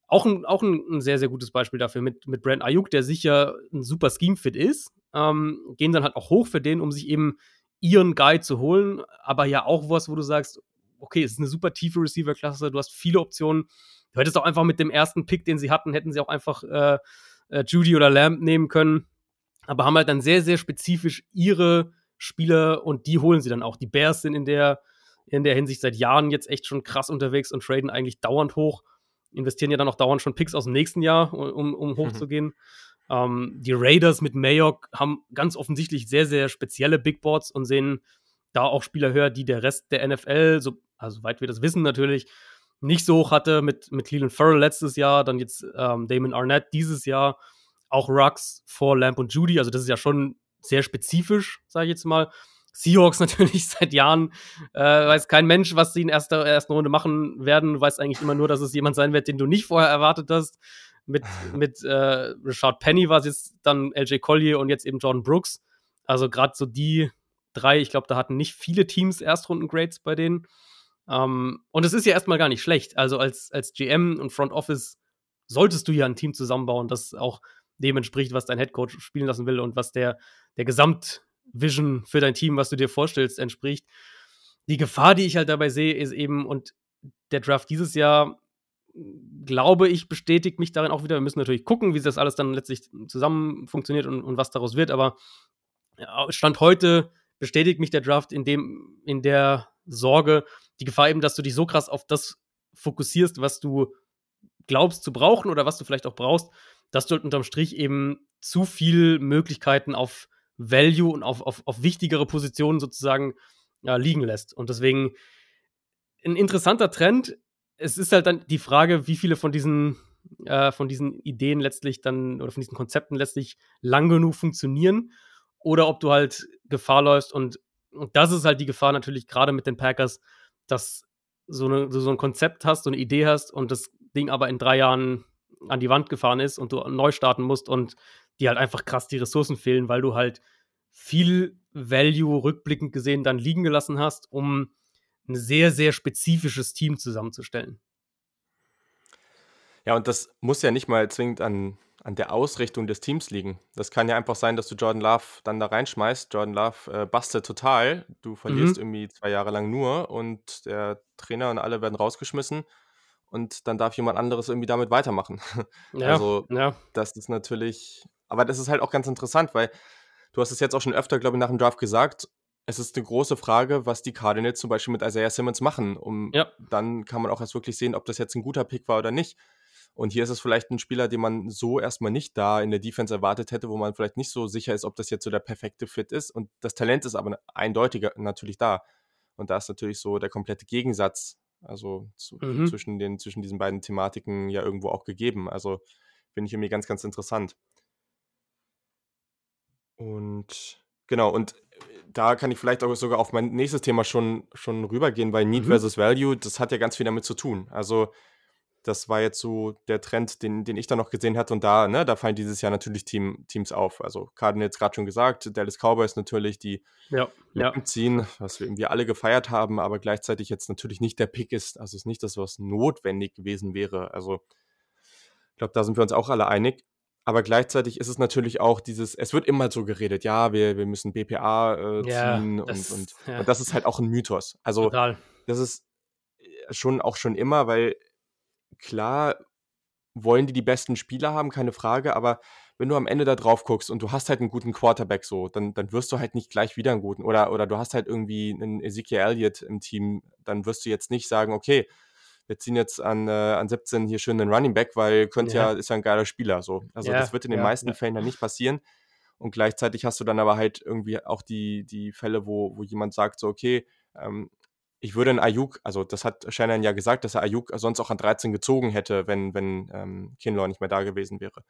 Auch ein, auch ein, sehr, sehr gutes Beispiel dafür mit, mit Brand Ayuk, der sicher ein super Scheme-Fit ist. Ähm, gehen dann halt auch hoch für den, um sich eben ihren Guy zu holen. Aber ja auch was, wo du sagst, okay, es ist eine super tiefe Receiver-Klasse, du hast viele Optionen. Du hättest auch einfach mit dem ersten Pick, den sie hatten, hätten sie auch einfach äh, äh, Judy oder Lamb nehmen können, aber haben halt dann sehr, sehr spezifisch ihre Spieler und die holen sie dann auch. Die Bears sind in der, in der Hinsicht seit Jahren jetzt echt schon krass unterwegs und traden eigentlich dauernd hoch. Investieren ja dann auch dauernd schon Picks aus dem nächsten Jahr, um, um mhm. hochzugehen. Ähm, die Raiders mit Mayock haben ganz offensichtlich sehr, sehr spezielle Big Boards und sehen da auch Spieler höher, die der Rest der NFL, so, also soweit wir das wissen natürlich, nicht so hoch hatte mit, mit Cleveland Farrell letztes Jahr, dann jetzt ähm, Damon Arnett dieses Jahr, auch Rux vor Lamp und Judy. Also das ist ja schon sehr spezifisch, sage ich jetzt mal. Seahawks natürlich seit Jahren, äh, weiß kein Mensch, was sie in erster ersten Runde machen werden. Du weißt eigentlich immer nur, dass es jemand sein wird, den du nicht vorher erwartet hast. Mit, mit äh, Richard Penny war es jetzt dann LJ Collier und jetzt eben Jordan Brooks. Also gerade so die drei, ich glaube, da hatten nicht viele Teams Erstrunden-Grades bei denen. Ähm, und es ist ja erstmal gar nicht schlecht. Also als, als GM und Front Office solltest du ja ein Team zusammenbauen, das auch dem entspricht, was dein Headcoach spielen lassen will und was der, der Gesamtvision für dein Team, was du dir vorstellst, entspricht. Die Gefahr, die ich halt dabei sehe, ist eben, und der Draft dieses Jahr, glaube ich, bestätigt mich darin auch wieder. Wir müssen natürlich gucken, wie das alles dann letztlich zusammen funktioniert und, und was daraus wird, aber Stand heute bestätigt mich der Draft in dem, in der Sorge, die Gefahr eben, dass du dich so krass auf das fokussierst, was du glaubst zu brauchen oder was du vielleicht auch brauchst, dass du halt unterm Strich eben zu viel Möglichkeiten auf Value und auf, auf, auf wichtigere Positionen sozusagen ja, liegen lässt. Und deswegen ein interessanter Trend. Es ist halt dann die Frage, wie viele von diesen, äh, von diesen Ideen letztlich dann oder von diesen Konzepten letztlich lang genug funktionieren oder ob du halt Gefahr läufst und, und das ist halt die Gefahr natürlich gerade mit den Packers, dass so, eine, so ein Konzept hast, so eine Idee hast und das Ding aber in drei Jahren an die Wand gefahren ist und du neu starten musst und dir halt einfach krass die Ressourcen fehlen, weil du halt viel Value rückblickend gesehen dann liegen gelassen hast, um ein sehr, sehr spezifisches Team zusammenzustellen. Ja, und das muss ja nicht mal zwingend an, an der Ausrichtung des Teams liegen. Das kann ja einfach sein, dass du Jordan Love dann da reinschmeißt. Jordan Love äh, bastet total. Du verlierst mhm. irgendwie zwei Jahre lang nur und der Trainer und alle werden rausgeschmissen und dann darf jemand anderes irgendwie damit weitermachen. Ja, also, ja. das ist natürlich, aber das ist halt auch ganz interessant, weil du hast es jetzt auch schon öfter, glaube ich, nach dem Draft gesagt. Es ist eine große Frage, was die Cardinals zum Beispiel mit Isaiah Simmons machen. Um, ja. Dann kann man auch erst wirklich sehen, ob das jetzt ein guter Pick war oder nicht. Und hier ist es vielleicht ein Spieler, den man so erstmal nicht da in der Defense erwartet hätte, wo man vielleicht nicht so sicher ist, ob das jetzt so der perfekte Fit ist. Und das Talent ist aber eindeutiger natürlich da. Und da ist natürlich so der komplette Gegensatz also zu, mhm. zwischen, den, zwischen diesen beiden Thematiken ja irgendwo auch gegeben. Also finde ich irgendwie ganz, ganz interessant. Und genau, und da kann ich vielleicht auch sogar auf mein nächstes Thema schon, schon rübergehen, weil Need mhm. versus Value, das hat ja ganz viel damit zu tun. Also das war jetzt so der Trend, den, den ich da noch gesehen hatte. Und da, ne, da fallen dieses Jahr natürlich Team, Teams auf. Also Cardinals gerade schon gesagt, Dallas Cowboys natürlich, die ja, ja. ziehen, was wir irgendwie alle gefeiert haben, aber gleichzeitig jetzt natürlich nicht der Pick ist. Also es ist nicht das, was notwendig gewesen wäre. Also ich glaube, da sind wir uns auch alle einig. Aber gleichzeitig ist es natürlich auch dieses, es wird immer so geredet, ja, wir, wir müssen BPA äh, ziehen ja, das, und, und, ja. und das ist halt auch ein Mythos. Also Total. das ist äh, schon auch schon immer, weil klar wollen die die besten Spieler haben, keine Frage, aber wenn du am Ende da drauf guckst und du hast halt einen guten Quarterback so, dann, dann wirst du halt nicht gleich wieder einen guten oder, oder du hast halt irgendwie einen Ezekiel Elliott im Team, dann wirst du jetzt nicht sagen, okay, wir ziehen jetzt an, äh, an 17 hier schön einen Running Back, weil könnte ja. ja, ist ja ein geiler Spieler so. Also ja, das wird in den ja, meisten Fällen dann nicht passieren. Und gleichzeitig hast du dann aber halt irgendwie auch die, die Fälle, wo, wo jemand sagt, so, okay, ähm, ich würde einen Ayuk, also das hat Shannon ja gesagt, dass er Ayuk sonst auch an 13 gezogen hätte, wenn, wenn ähm, Kinlaw nicht mehr da gewesen wäre.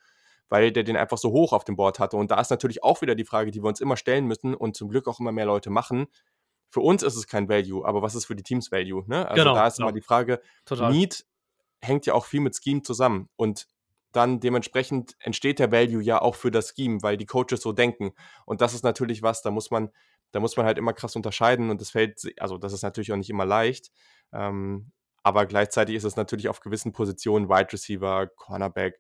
Weil der den einfach so hoch auf dem Board hatte. Und da ist natürlich auch wieder die Frage, die wir uns immer stellen müssen und zum Glück auch immer mehr Leute machen. Für uns ist es kein Value, aber was ist für die Teams Value? Ne? Also genau, da ist genau. immer die Frage, Total. Need hängt ja auch viel mit Scheme zusammen. Und dann dementsprechend entsteht der Value ja auch für das Scheme, weil die Coaches so denken. Und das ist natürlich was, da muss man da muss man halt immer krass unterscheiden und das fällt, also das ist natürlich auch nicht immer leicht. Ähm, aber gleichzeitig ist es natürlich auf gewissen Positionen, Wide Receiver, Cornerback,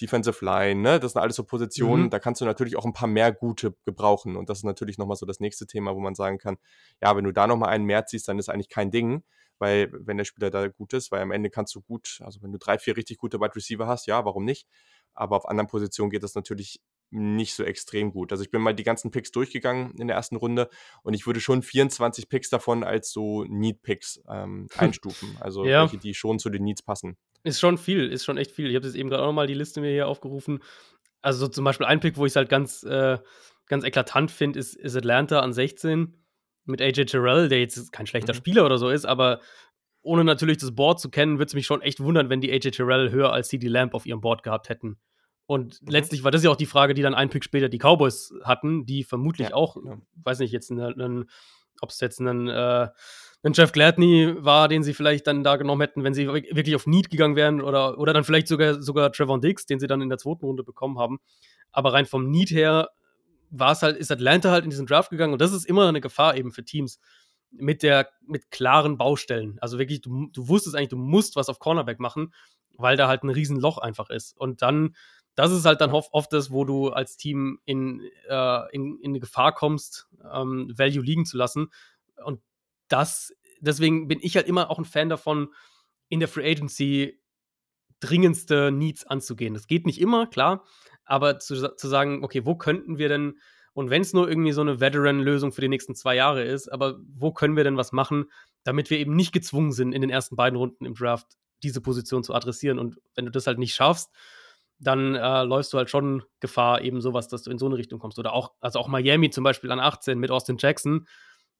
Defensive Line, ne? Das sind alles so Positionen, mhm. da kannst du natürlich auch ein paar mehr gute gebrauchen. Und das ist natürlich nochmal so das nächste Thema, wo man sagen kann, ja, wenn du da nochmal einen mehr ziehst, dann ist eigentlich kein Ding, weil wenn der Spieler da gut ist, weil am Ende kannst du gut, also wenn du drei, vier richtig gute Wide Receiver hast, ja, warum nicht? Aber auf anderen Positionen geht das natürlich nicht so extrem gut. Also ich bin mal die ganzen Picks durchgegangen in der ersten Runde und ich würde schon 24 Picks davon als so Need-Picks ähm, einstufen. Also ja. welche, die schon zu den Needs passen. Ist schon viel, ist schon echt viel. Ich habe jetzt eben gerade auch nochmal die Liste mir hier aufgerufen. Also so zum Beispiel ein Pick, wo ich es halt ganz, äh, ganz eklatant finde, ist, ist Atlanta an 16 mit AJ Terrell, der jetzt kein schlechter mhm. Spieler oder so ist, aber ohne natürlich das Board zu kennen, würde es mich schon echt wundern, wenn die AJ Terrell höher als CD Lamp auf ihrem Board gehabt hätten. Und mhm. letztlich war das ja auch die Frage, die dann einen Pick später die Cowboys hatten, die vermutlich ja, auch, ja. weiß nicht, jetzt ob es jetzt einen, äh, einen Jeff Gladney war, den sie vielleicht dann da genommen hätten, wenn sie wirklich auf Need gegangen wären oder, oder dann vielleicht sogar, sogar Trevor Diggs, den sie dann in der zweiten Runde bekommen haben. Aber rein vom Need her war es halt, ist Atlanta halt in diesen Draft gegangen und das ist immer eine Gefahr eben für Teams mit der, mit klaren Baustellen. Also wirklich, du, du wusstest eigentlich, du musst was auf Cornerback machen, weil da halt ein Riesenloch einfach ist. Und dann das ist halt dann oft, das, wo du als Team in, äh, in, in Gefahr kommst, ähm, Value liegen zu lassen. Und das, deswegen bin ich halt immer auch ein Fan davon, in der Free Agency dringendste Needs anzugehen. Das geht nicht immer, klar, aber zu, zu sagen, okay, wo könnten wir denn, und wenn es nur irgendwie so eine Veteran-Lösung für die nächsten zwei Jahre ist, aber wo können wir denn was machen, damit wir eben nicht gezwungen sind, in den ersten beiden Runden im Draft diese Position zu adressieren. Und wenn du das halt nicht schaffst, dann äh, läufst du halt schon Gefahr, eben sowas, dass du in so eine Richtung kommst. Oder auch, also auch Miami zum Beispiel an 18 mit Austin Jackson,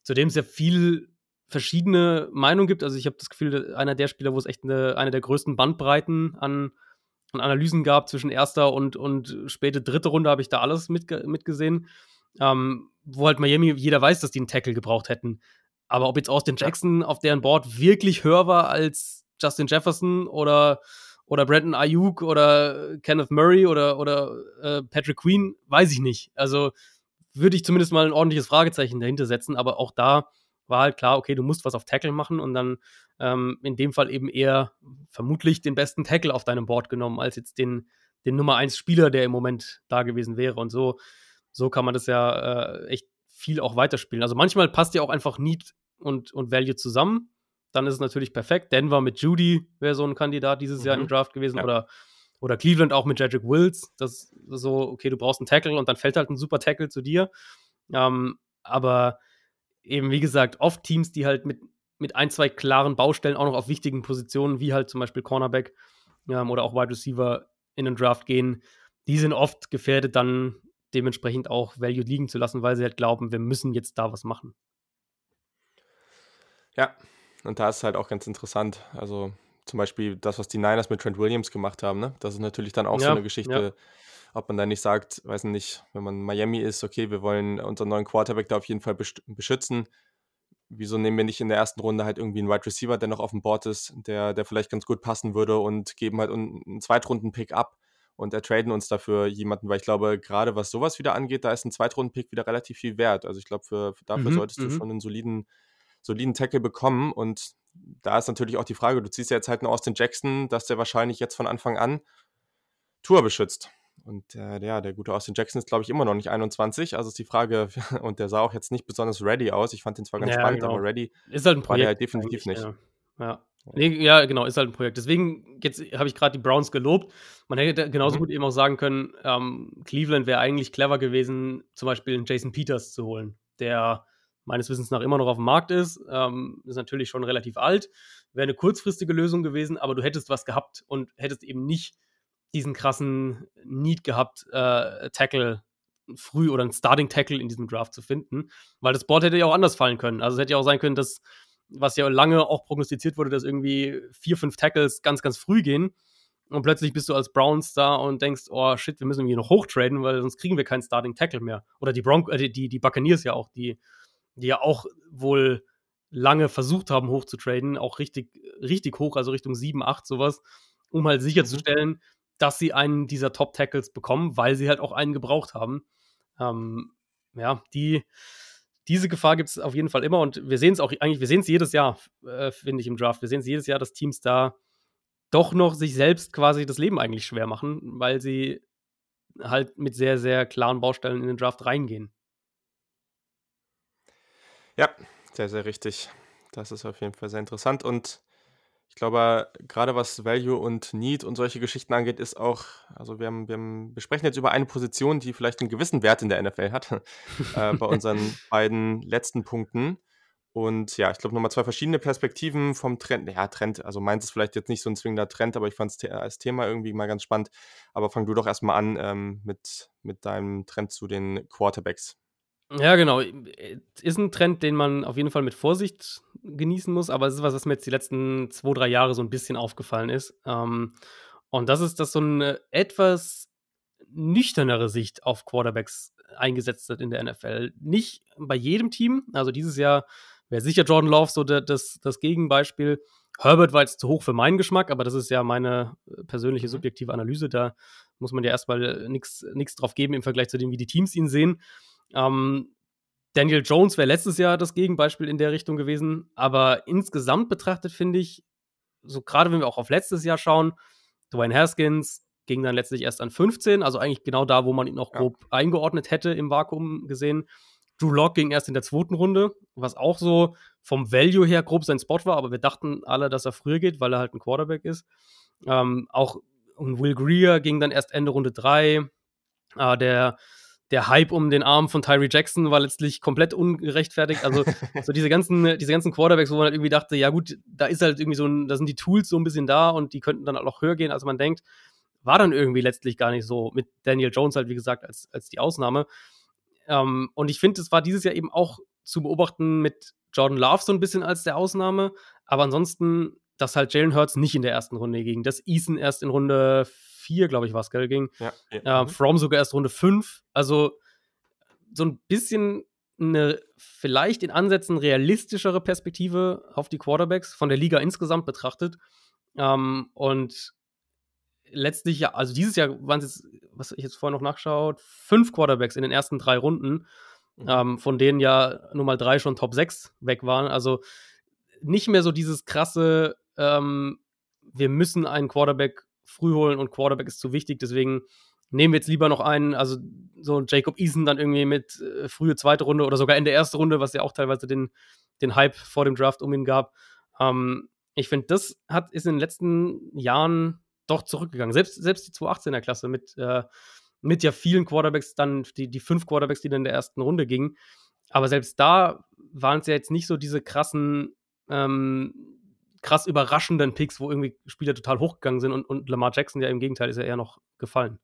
zu dem es ja viel verschiedene Meinungen gibt. Also ich habe das Gefühl, einer der Spieler, wo es echt eine, eine der größten Bandbreiten an, an Analysen gab zwischen erster und, und späte dritte Runde, habe ich da alles mitge mitgesehen. Ähm, wo halt Miami, jeder weiß, dass die einen Tackle gebraucht hätten. Aber ob jetzt Austin Jackson auf deren Board wirklich höher war als Justin Jefferson oder oder Brandon Ayuk oder Kenneth Murray oder, oder äh, Patrick Queen, weiß ich nicht. Also würde ich zumindest mal ein ordentliches Fragezeichen dahinter setzen, aber auch da war halt klar, okay, du musst was auf Tackle machen und dann ähm, in dem Fall eben eher vermutlich den besten Tackle auf deinem Board genommen, als jetzt den, den Nummer 1 Spieler, der im Moment da gewesen wäre. Und so, so kann man das ja äh, echt viel auch weiterspielen. Also manchmal passt ja auch einfach Need und, und Value zusammen. Dann ist es natürlich perfekt. Denver mit Judy wäre so ein Kandidat dieses mhm. Jahr im mhm. Draft gewesen. Ja. Oder, oder Cleveland auch mit Jedrick Wills. Das ist so, okay, du brauchst einen Tackle und dann fällt halt ein super Tackle zu dir. Ähm, aber eben, wie gesagt, oft Teams, die halt mit, mit ein, zwei klaren Baustellen auch noch auf wichtigen Positionen, wie halt zum Beispiel Cornerback ähm, oder auch Wide Receiver in den Draft gehen, die sind oft gefährdet, dann dementsprechend auch Value liegen zu lassen, weil sie halt glauben, wir müssen jetzt da was machen. Ja, und da ist es halt auch ganz interessant. Also zum Beispiel das, was die Niners mit Trent Williams gemacht haben, ne? Das ist natürlich dann auch ja, so eine Geschichte, ja. ob man da nicht sagt, weiß nicht, wenn man Miami ist, okay, wir wollen unseren neuen Quarterback da auf jeden Fall beschützen. Wieso nehmen wir nicht in der ersten Runde halt irgendwie einen Wide Receiver, der noch auf dem Board ist, der, der vielleicht ganz gut passen würde und geben halt einen Zweitrunden-Pick ab und ertraden uns dafür jemanden, weil ich glaube, gerade was sowas wieder angeht, da ist ein Zweitrunden-Pick wieder relativ viel wert. Also ich glaube, für, für dafür mhm, solltest du mhm. schon einen soliden, soliden Tackle bekommen. Und da ist natürlich auch die Frage, du ziehst ja jetzt halt einen Austin Jackson, dass der wahrscheinlich jetzt von Anfang an Tour beschützt. Und äh, ja, der gute Austin Jackson ist, glaube ich, immer noch nicht 21. Also ist die Frage, und der sah auch jetzt nicht besonders ready aus. Ich fand den zwar ganz ja, spannend, genau. aber ready ist halt ein Projekt, war der halt definitiv nicht. Ja. ja. Nee, ja, genau, ist halt ein Projekt. Deswegen, jetzt habe ich gerade die Browns gelobt. Man hätte genauso mhm. gut eben auch sagen können, ähm, Cleveland wäre eigentlich clever gewesen, zum Beispiel einen Jason Peters zu holen, der meines Wissens nach immer noch auf dem Markt ist. Ähm, ist natürlich schon relativ alt. Wäre eine kurzfristige Lösung gewesen, aber du hättest was gehabt und hättest eben nicht diesen krassen Need gehabt, äh, Tackle früh oder einen Starting Tackle in diesem Draft zu finden, weil das Board hätte ja auch anders fallen können. Also es hätte ja auch sein können, dass was ja lange auch prognostiziert wurde, dass irgendwie vier, fünf Tackles ganz, ganz früh gehen. Und plötzlich bist du als Browns da und denkst, oh shit, wir müssen irgendwie noch hochtraden, weil sonst kriegen wir keinen Starting Tackle mehr. Oder die Bronco, äh, die, die Buccaneers ja auch, die, die ja auch wohl lange versucht haben, hochzutraden, auch richtig, richtig hoch, also Richtung 7, 8, sowas, um halt sicherzustellen, mhm. dass sie einen dieser Top-Tackles bekommen, weil sie halt auch einen gebraucht haben. Ähm, ja, die, diese Gefahr gibt es auf jeden Fall immer und wir sehen es auch eigentlich, wir sehen es jedes Jahr, äh, finde ich, im Draft. Wir sehen es jedes Jahr, dass Teams da doch noch sich selbst quasi das Leben eigentlich schwer machen, weil sie halt mit sehr, sehr klaren Baustellen in den Draft reingehen. Ja, sehr, sehr richtig. Das ist auf jeden Fall sehr interessant und ich glaube, gerade was Value und Need und solche Geschichten angeht, ist auch, also wir, haben, wir, haben, wir sprechen jetzt über eine Position, die vielleicht einen gewissen Wert in der NFL hat, äh, bei unseren beiden letzten Punkten. Und ja, ich glaube nochmal zwei verschiedene Perspektiven vom Trend. Ja, Trend, also meins ist vielleicht jetzt nicht so ein zwingender Trend, aber ich fand es als Thema irgendwie mal ganz spannend. Aber fang du doch erstmal an ähm, mit, mit deinem Trend zu den Quarterbacks. Ja, genau. Ist ein Trend, den man auf jeden Fall mit Vorsicht genießen muss, aber es ist was, was mir jetzt die letzten zwei, drei Jahre so ein bisschen aufgefallen ist. Ähm, und das ist, dass so eine etwas nüchternere Sicht auf Quarterbacks eingesetzt wird in der NFL. Nicht bei jedem Team. Also dieses Jahr wäre sicher Jordan Love so das, das Gegenbeispiel. Herbert war jetzt zu hoch für meinen Geschmack, aber das ist ja meine äh, persönliche mhm. subjektive Analyse. Da muss man ja erstmal nichts drauf geben im Vergleich zu dem, wie die Teams ihn sehen. Ähm, Daniel Jones wäre letztes Jahr das Gegenbeispiel in der Richtung gewesen, aber insgesamt betrachtet finde ich, so gerade wenn wir auch auf letztes Jahr schauen, Dwayne Haskins ging dann letztlich erst an 15, also eigentlich genau da, wo man ihn auch grob ja. eingeordnet hätte im Vakuum gesehen. Drew Lock ging erst in der zweiten Runde, was auch so vom Value her grob sein Spot war, aber wir dachten alle, dass er früher geht, weil er halt ein Quarterback ist. Ähm, auch Will Greer ging dann erst Ende Runde 3. Äh, der der Hype um den Arm von Tyree Jackson war letztlich komplett ungerechtfertigt. Also so diese ganzen, diese ganzen Quarterbacks, wo man halt irgendwie dachte, ja gut, da ist halt irgendwie so ein, da sind die Tools so ein bisschen da und die könnten dann auch höher gehen, als man denkt. War dann irgendwie letztlich gar nicht so. Mit Daniel Jones halt, wie gesagt, als, als die Ausnahme. Ähm, und ich finde, es war dieses Jahr eben auch zu beobachten mit Jordan Love so ein bisschen als der Ausnahme. Aber ansonsten, dass halt Jalen Hurts nicht in der ersten Runde ging, dass Eason erst in Runde 4, glaube ich, war es, gell, ging. Ja, ja. Äh. From sogar erst Runde 5. Also so ein bisschen eine vielleicht in Ansätzen realistischere Perspektive auf die Quarterbacks von der Liga insgesamt betrachtet. Ähm, und letztlich ja, also dieses Jahr waren es jetzt, was ich jetzt vorher noch nachschaut, fünf Quarterbacks in den ersten drei Runden, mhm. ähm, von denen ja nur mal drei schon Top 6 weg waren. Also nicht mehr so dieses krasse, ähm, wir müssen einen Quarterback früh holen und Quarterback ist zu wichtig, deswegen nehmen wir jetzt lieber noch einen, also so Jacob Eason dann irgendwie mit äh, frühe zweite Runde oder sogar Ende erste Runde, was ja auch teilweise den, den Hype vor dem Draft um ihn gab. Ähm, ich finde, das hat, ist in den letzten Jahren doch zurückgegangen. Selbst, selbst die 218er Klasse mit, äh, mit ja vielen Quarterbacks, dann die, die fünf Quarterbacks, die dann in der ersten Runde gingen. Aber selbst da waren es ja jetzt nicht so diese krassen, ähm, krass überraschenden Picks, wo irgendwie Spieler total hochgegangen sind und, und Lamar Jackson ja im Gegenteil ist ja eher noch gefallen.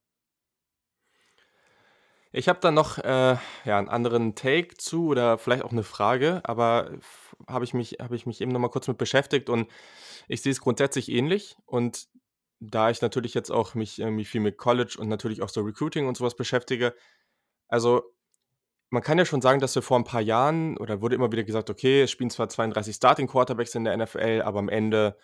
Ich habe da noch äh, ja, einen anderen Take zu oder vielleicht auch eine Frage, aber habe ich, mich, hab ich mich eben noch mal kurz mit beschäftigt und ich sehe es grundsätzlich ähnlich. Und da ich natürlich jetzt auch mich irgendwie viel mit College und natürlich auch so Recruiting und sowas beschäftige, also man kann ja schon sagen, dass wir vor ein paar Jahren, oder wurde immer wieder gesagt, okay, es spielen zwar 32 Starting Quarterbacks in der NFL, aber am Ende,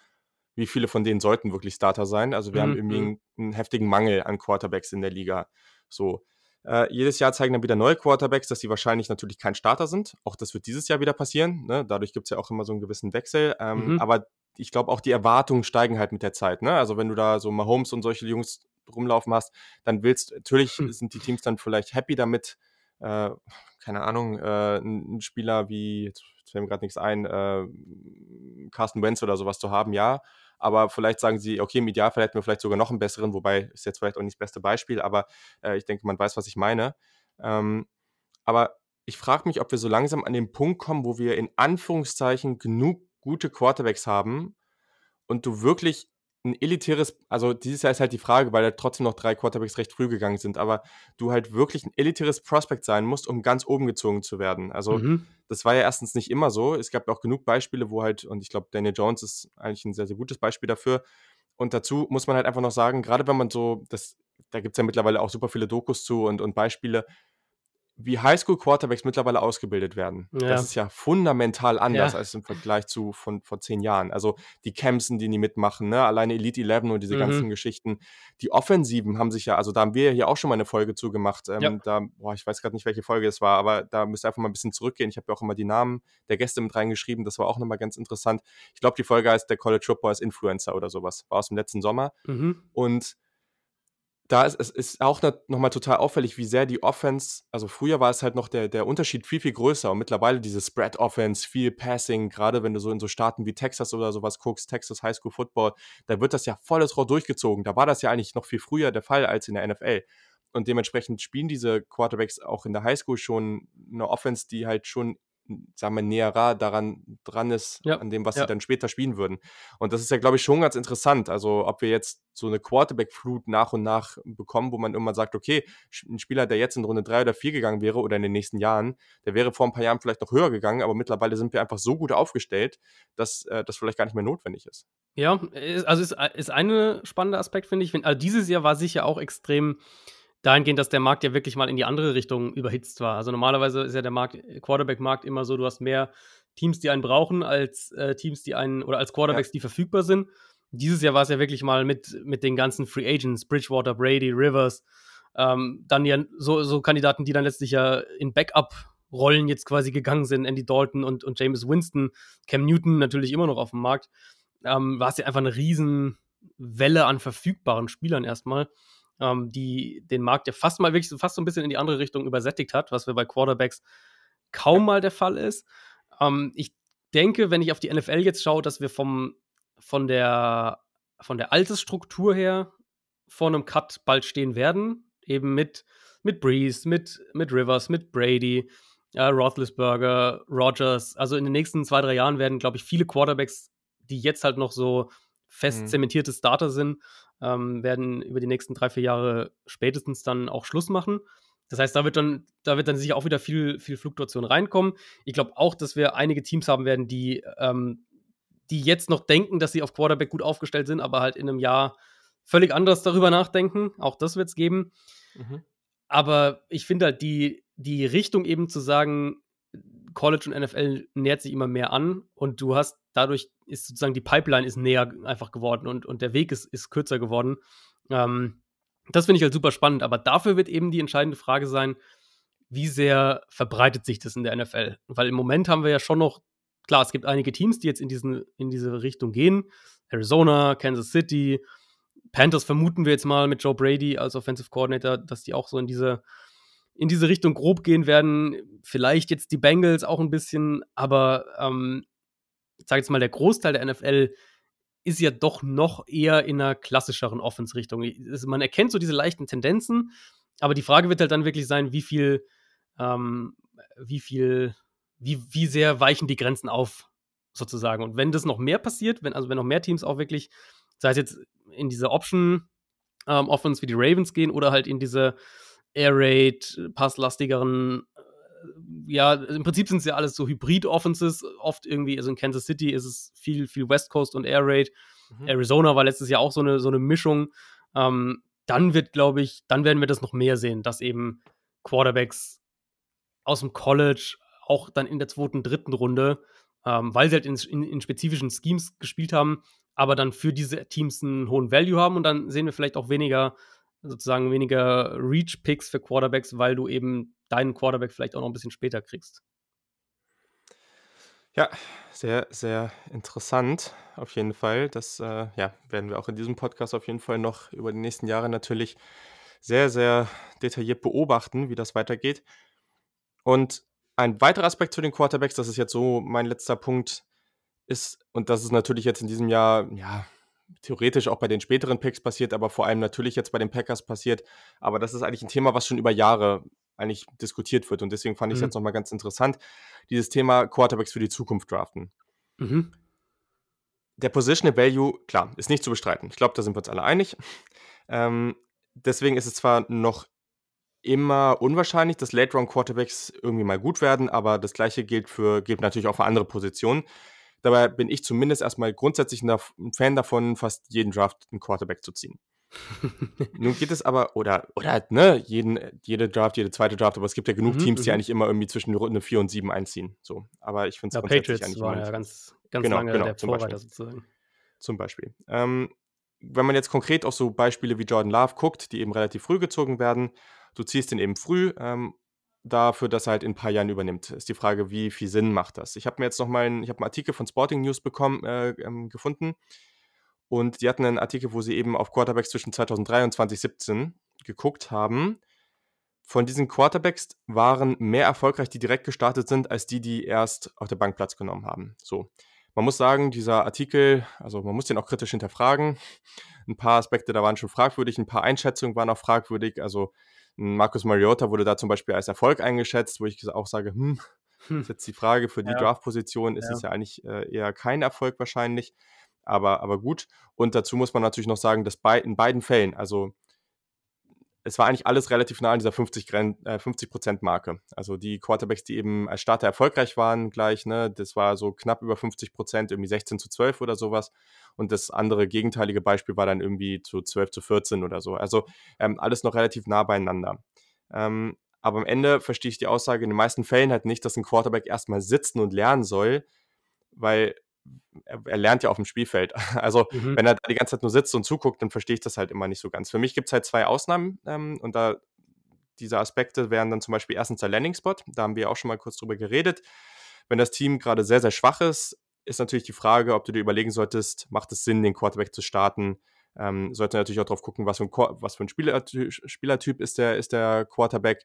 wie viele von denen sollten wirklich Starter sein? Also wir mhm. haben irgendwie mhm. einen, einen heftigen Mangel an Quarterbacks in der Liga. So. Äh, jedes Jahr zeigen dann wieder neue Quarterbacks, dass sie wahrscheinlich natürlich kein Starter sind. Auch das wird dieses Jahr wieder passieren. Ne? Dadurch gibt es ja auch immer so einen gewissen Wechsel. Ähm, mhm. Aber ich glaube, auch die Erwartungen steigen halt mit der Zeit. Ne? Also wenn du da so Mahomes und solche Jungs rumlaufen hast, dann willst natürlich mhm. sind die Teams dann vielleicht happy damit, äh, keine Ahnung, äh, ein Spieler wie, jetzt fällt mir gerade nichts ein, äh, Carsten Wentz oder sowas zu haben, ja aber vielleicht sagen sie, okay, im Idealfall hätten wir vielleicht sogar noch einen besseren, wobei ist jetzt vielleicht auch nicht das beste Beispiel, aber äh, ich denke, man weiß, was ich meine. Ähm, aber ich frage mich, ob wir so langsam an den Punkt kommen, wo wir in Anführungszeichen genug gute Quarterbacks haben und du wirklich ein elitäres, also dieses Jahr ist halt die Frage, weil da trotzdem noch drei Quarterbacks recht früh gegangen sind, aber du halt wirklich ein elitäres Prospect sein musst, um ganz oben gezogen zu werden. Also mhm. das war ja erstens nicht immer so. Es gab auch genug Beispiele, wo halt, und ich glaube, Daniel Jones ist eigentlich ein sehr, sehr gutes Beispiel dafür. Und dazu muss man halt einfach noch sagen, gerade wenn man so, das, da gibt es ja mittlerweile auch super viele Dokus zu und, und Beispiele, wie Highschool-Quarterbacks mittlerweile ausgebildet werden. Ja. Das ist ja fundamental anders ja. als im Vergleich zu von vor zehn Jahren. Also die Camps, die die mitmachen, ne? alleine Elite 11 und diese mhm. ganzen Geschichten. Die Offensiven haben sich ja, also da haben wir ja hier auch schon mal eine Folge zugemacht. Ähm, ja. Da, boah, ich weiß gerade nicht, welche Folge es war, aber da müsst ihr einfach mal ein bisschen zurückgehen. Ich habe ja auch immer die Namen der Gäste mit reingeschrieben. Das war auch nochmal ganz interessant. Ich glaube, die Folge heißt der College Football als Influencer oder sowas. War aus dem letzten Sommer. Mhm. Und da ist es ist auch nochmal total auffällig, wie sehr die Offense, also früher war es halt noch der, der Unterschied viel, viel größer und mittlerweile diese Spread-Offense, viel Passing, gerade wenn du so in so Staaten wie Texas oder sowas guckst, Texas High School Football, da wird das ja volles Rohr durchgezogen. Da war das ja eigentlich noch viel früher der Fall als in der NFL. Und dementsprechend spielen diese Quarterbacks auch in der High School schon eine Offense, die halt schon sagen wir, näherer daran dran ist, ja. an dem, was ja. sie dann später spielen würden. Und das ist ja, glaube ich, schon ganz interessant. Also, ob wir jetzt so eine Quarterback-Flut nach und nach bekommen, wo man immer sagt, okay, ein Spieler, der jetzt in Runde drei oder vier gegangen wäre oder in den nächsten Jahren, der wäre vor ein paar Jahren vielleicht noch höher gegangen, aber mittlerweile sind wir einfach so gut aufgestellt, dass äh, das vielleicht gar nicht mehr notwendig ist. Ja, also ist, ist ein spannender Aspekt, finde ich. Also dieses Jahr war sicher auch extrem dahingehend, dass der Markt ja wirklich mal in die andere Richtung überhitzt war. Also normalerweise ist ja der Markt, Quarterback-Markt immer so, du hast mehr Teams, die einen brauchen, als äh, Teams, die einen, oder als Quarterbacks, ja. die verfügbar sind. Dieses Jahr war es ja wirklich mal mit, mit den ganzen Free Agents, Bridgewater, Brady, Rivers, ähm, dann ja so, so Kandidaten, die dann letztlich ja in Backup-Rollen jetzt quasi gegangen sind, Andy Dalton und, und James Winston, Cam Newton natürlich immer noch auf dem Markt, ähm, war es ja einfach eine riesen Welle an verfügbaren Spielern erstmal ähm, die den Markt ja fast mal wirklich fast so ein bisschen in die andere Richtung übersättigt hat, was wir bei Quarterbacks kaum mal der Fall ist. Ähm, ich denke, wenn ich auf die NFL jetzt schaue, dass wir vom, von, der, von der Altersstruktur her vor einem Cut bald stehen werden. Eben mit, mit Breeze, mit, mit Rivers, mit Brady, äh, Roethlisberger, Rogers. Also in den nächsten zwei, drei Jahren werden, glaube ich, viele Quarterbacks, die jetzt halt noch so fest mhm. zementierte Starter sind, ähm, werden über die nächsten drei, vier Jahre spätestens dann auch Schluss machen. Das heißt, da wird dann, da wird dann sicher auch wieder viel, viel Fluktuation reinkommen. Ich glaube auch, dass wir einige Teams haben werden, die, ähm, die jetzt noch denken, dass sie auf Quarterback gut aufgestellt sind, aber halt in einem Jahr völlig anders darüber nachdenken. Auch das wird es geben. Mhm. Aber ich finde halt die, die Richtung eben zu sagen, College und NFL nähert sich immer mehr an und du hast dadurch ist sozusagen die Pipeline ist näher einfach geworden und, und der Weg ist, ist kürzer geworden. Ähm, das finde ich halt super spannend, aber dafür wird eben die entscheidende Frage sein, wie sehr verbreitet sich das in der NFL? Weil im Moment haben wir ja schon noch, klar, es gibt einige Teams, die jetzt in, diesen, in diese Richtung gehen. Arizona, Kansas City, Panthers vermuten wir jetzt mal mit Joe Brady als Offensive Coordinator, dass die auch so in diese, in diese Richtung grob gehen werden. Vielleicht jetzt die Bengals auch ein bisschen, aber ähm, ich sage jetzt mal, der Großteil der NFL ist ja doch noch eher in einer klassischeren Offense-Richtung. Man erkennt so diese leichten Tendenzen, aber die Frage wird halt dann wirklich sein, wie viel ähm, wie viel, wie, wie sehr weichen die Grenzen auf, sozusagen. Und wenn das noch mehr passiert, wenn, also wenn noch mehr Teams auch wirklich, sei es jetzt in diese Option ähm, Offense wie die Ravens gehen oder halt in diese Air Raid, passlastigeren, äh, ja, im Prinzip sind es ja alles so Hybrid-Offenses, oft irgendwie, also in Kansas City ist es viel, viel West Coast und Air Raid. Mhm. Arizona war letztes Jahr auch so eine, so eine Mischung. Ähm, dann wird, glaube ich, dann werden wir das noch mehr sehen, dass eben Quarterbacks aus dem College, auch dann in der zweiten, dritten Runde, ähm, weil sie halt in, in, in, spezifischen Schemes gespielt haben, aber dann für diese Teams einen hohen Value haben und dann sehen wir vielleicht auch weniger, sozusagen weniger Reach-Picks für Quarterbacks, weil du eben deinen Quarterback vielleicht auch noch ein bisschen später kriegst. Ja, sehr, sehr interessant auf jeden Fall. Das äh, ja, werden wir auch in diesem Podcast auf jeden Fall noch über die nächsten Jahre natürlich sehr, sehr detailliert beobachten, wie das weitergeht. Und ein weiterer Aspekt zu den Quarterbacks, das ist jetzt so mein letzter Punkt, ist, und das ist natürlich jetzt in diesem Jahr, ja, theoretisch auch bei den späteren Picks passiert, aber vor allem natürlich jetzt bei den Packers passiert. Aber das ist eigentlich ein Thema, was schon über Jahre eigentlich diskutiert wird. Und deswegen fand ich es mhm. jetzt nochmal ganz interessant, dieses Thema Quarterbacks für die Zukunft draften. Mhm. Der Positional Value, klar, ist nicht zu bestreiten. Ich glaube, da sind wir uns alle einig. Ähm, deswegen ist es zwar noch immer unwahrscheinlich, dass Late-Round-Quarterbacks irgendwie mal gut werden, aber das gleiche gilt, für, gilt natürlich auch für andere Positionen. Dabei bin ich zumindest erstmal grundsätzlich ein Fan davon, fast jeden Draft einen Quarterback zu ziehen. Nun geht es aber, oder, oder ne, jeden, jede Draft, jede zweite Draft, aber es gibt ja genug mhm, Teams, die mhm. eigentlich immer irgendwie zwischen Runde 4 und 7 einziehen. So. Aber ich finde es ja, grundsätzlich Patriots eigentlich war ja ganz, ganz genau, lange genau, der Vorreiter sozusagen. Zum Beispiel. Ähm, wenn man jetzt konkret auf so Beispiele wie Jordan Love guckt, die eben relativ früh gezogen werden, du ziehst ihn eben früh, ähm, dafür, dass er halt in ein paar Jahren übernimmt. Ist die Frage, wie viel Sinn macht das? Ich habe mir jetzt noch mal einen, ich habe einen Artikel von Sporting News bekommen, äh, ähm, gefunden und die hatten einen Artikel, wo sie eben auf Quarterbacks zwischen 2003 und 2017 geguckt haben. Von diesen Quarterbacks waren mehr erfolgreich, die direkt gestartet sind, als die, die erst auf der Bank Platz genommen haben. So. Man muss sagen, dieser Artikel, also man muss den auch kritisch hinterfragen. Ein paar Aspekte da waren schon fragwürdig, ein paar Einschätzungen waren auch fragwürdig. Also Markus Mariota wurde da zum Beispiel als Erfolg eingeschätzt, wo ich auch sage, hm, hm. ist jetzt die Frage, für die ja. Draft-Position ist ja. es ja eigentlich äh, eher kein Erfolg wahrscheinlich, aber, aber gut. Und dazu muss man natürlich noch sagen, dass bei, in beiden Fällen, also es war eigentlich alles relativ nah an dieser 50, äh, 50 Marke. Also die Quarterbacks, die eben als Starter erfolgreich waren, gleich, ne, das war so knapp über 50 Prozent, irgendwie 16 zu 12 oder sowas. Und das andere gegenteilige Beispiel war dann irgendwie zu 12 zu 14 oder so. Also ähm, alles noch relativ nah beieinander. Ähm, aber am Ende verstehe ich die Aussage in den meisten Fällen halt nicht, dass ein Quarterback erstmal sitzen und lernen soll, weil er, er, lernt ja auf dem Spielfeld. Also, mhm. wenn er da die ganze Zeit nur sitzt und zuguckt, dann verstehe ich das halt immer nicht so ganz. Für mich gibt es halt zwei Ausnahmen ähm, und da diese Aspekte wären dann zum Beispiel erstens der Landing-Spot. Da haben wir auch schon mal kurz drüber geredet. Wenn das Team gerade sehr, sehr schwach ist, ist natürlich die Frage, ob du dir überlegen solltest, macht es Sinn, den Quarterback zu starten? Ähm, sollte natürlich auch drauf gucken, was für ein, was für ein Spielertyp, Spielertyp ist, der, ist der Quarterback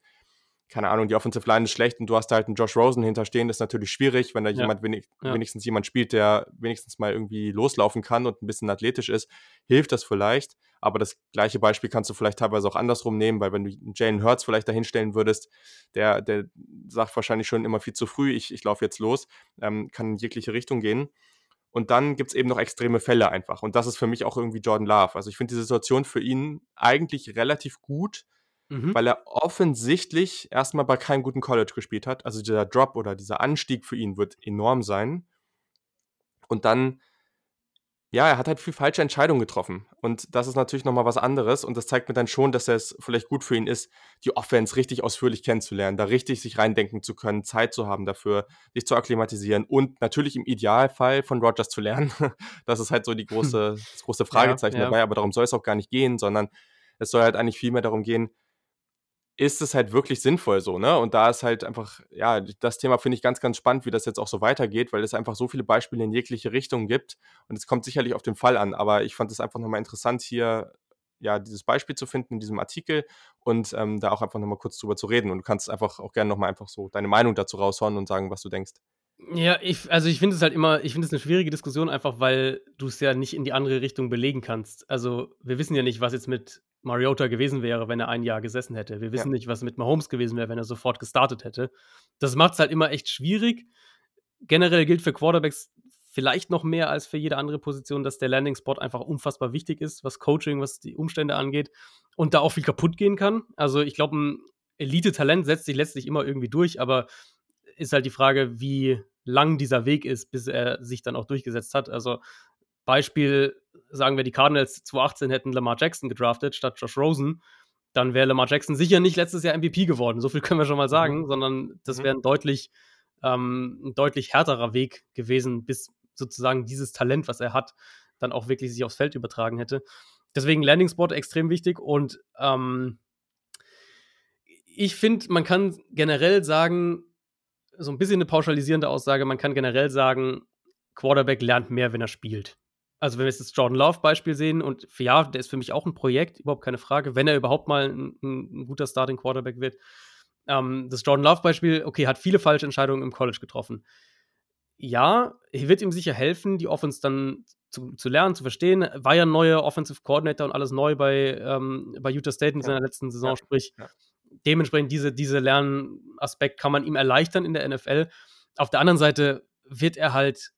keine Ahnung, die Offensive Line ist schlecht und du hast halt einen Josh Rosen hinterstehen, das ist natürlich schwierig, wenn da ja. jemand wenig, ja. wenigstens jemand spielt, der wenigstens mal irgendwie loslaufen kann und ein bisschen athletisch ist, hilft das vielleicht. Aber das gleiche Beispiel kannst du vielleicht teilweise auch andersrum nehmen, weil wenn du Jalen Hurts vielleicht dahinstellen würdest, der, der sagt wahrscheinlich schon immer viel zu früh, ich, ich laufe jetzt los, ähm, kann in jegliche Richtung gehen. Und dann gibt es eben noch extreme Fälle einfach. Und das ist für mich auch irgendwie Jordan Love. Also ich finde die Situation für ihn eigentlich relativ gut mhm. weil er offensichtlich erstmal bei keinem guten College gespielt hat. Also dieser Drop oder dieser Anstieg für ihn wird enorm sein. Und dann, ja, er hat halt viel falsche Entscheidungen getroffen. Und das ist natürlich nochmal was anderes. Und das zeigt mir dann schon, dass es vielleicht gut für ihn ist, die Offense richtig ausführlich kennenzulernen, da richtig sich reindenken zu können, Zeit zu haben dafür, sich zu akklimatisieren und natürlich im Idealfall von Rogers zu lernen. das ist halt so die große, das große Fragezeichen ja, ja. dabei. Aber darum soll es auch gar nicht gehen, sondern es soll halt eigentlich viel mehr darum gehen, ist es halt wirklich sinnvoll so, ne? Und da ist halt einfach, ja, das Thema finde ich ganz, ganz spannend, wie das jetzt auch so weitergeht, weil es einfach so viele Beispiele in jegliche Richtung gibt. Und es kommt sicherlich auf den Fall an, aber ich fand es einfach nochmal interessant, hier ja, dieses Beispiel zu finden in diesem Artikel und ähm, da auch einfach nochmal kurz drüber zu reden. Und du kannst einfach auch gerne nochmal einfach so deine Meinung dazu raushauen und sagen, was du denkst. Ja, ich, also ich finde es halt immer, ich finde es eine schwierige Diskussion, einfach weil du es ja nicht in die andere Richtung belegen kannst. Also wir wissen ja nicht, was jetzt mit Mariota gewesen wäre, wenn er ein Jahr gesessen hätte. Wir wissen ja. nicht, was mit Mahomes gewesen wäre, wenn er sofort gestartet hätte. Das macht es halt immer echt schwierig. Generell gilt für Quarterbacks vielleicht noch mehr als für jede andere Position, dass der Landing-Spot einfach unfassbar wichtig ist, was Coaching, was die Umstände angeht und da auch viel kaputt gehen kann. Also ich glaube, ein Elite-Talent setzt sich letztlich immer irgendwie durch, aber ist halt die Frage, wie lang dieser Weg ist, bis er sich dann auch durchgesetzt hat. Also Beispiel, sagen wir, die Cardinals 2018 hätten Lamar Jackson gedraftet statt Josh Rosen, dann wäre Lamar Jackson sicher nicht letztes Jahr MVP geworden. So viel können wir schon mal sagen, mhm. sondern das mhm. wäre ein deutlich, ähm, ein deutlich härterer Weg gewesen, bis sozusagen dieses Talent, was er hat, dann auch wirklich sich aufs Feld übertragen hätte. Deswegen Landing Spot extrem wichtig und ähm, ich finde, man kann generell sagen, so ein bisschen eine pauschalisierende Aussage, man kann generell sagen, Quarterback lernt mehr, wenn er spielt also wenn wir jetzt das Jordan Love-Beispiel sehen, und ja, der ist für mich auch ein Projekt, überhaupt keine Frage, wenn er überhaupt mal ein, ein guter Starting Quarterback wird. Ähm, das Jordan Love-Beispiel, okay, hat viele falsche Entscheidungen im College getroffen. Ja, wird ihm sicher helfen, die Offense dann zu, zu lernen, zu verstehen. War ja ein neuer Offensive Coordinator und alles neu bei, ähm, bei Utah State in ja. seiner letzten Saison, ja. sprich, ja. dementsprechend diese, diese Lernaspekt kann man ihm erleichtern in der NFL. Auf der anderen Seite wird er halt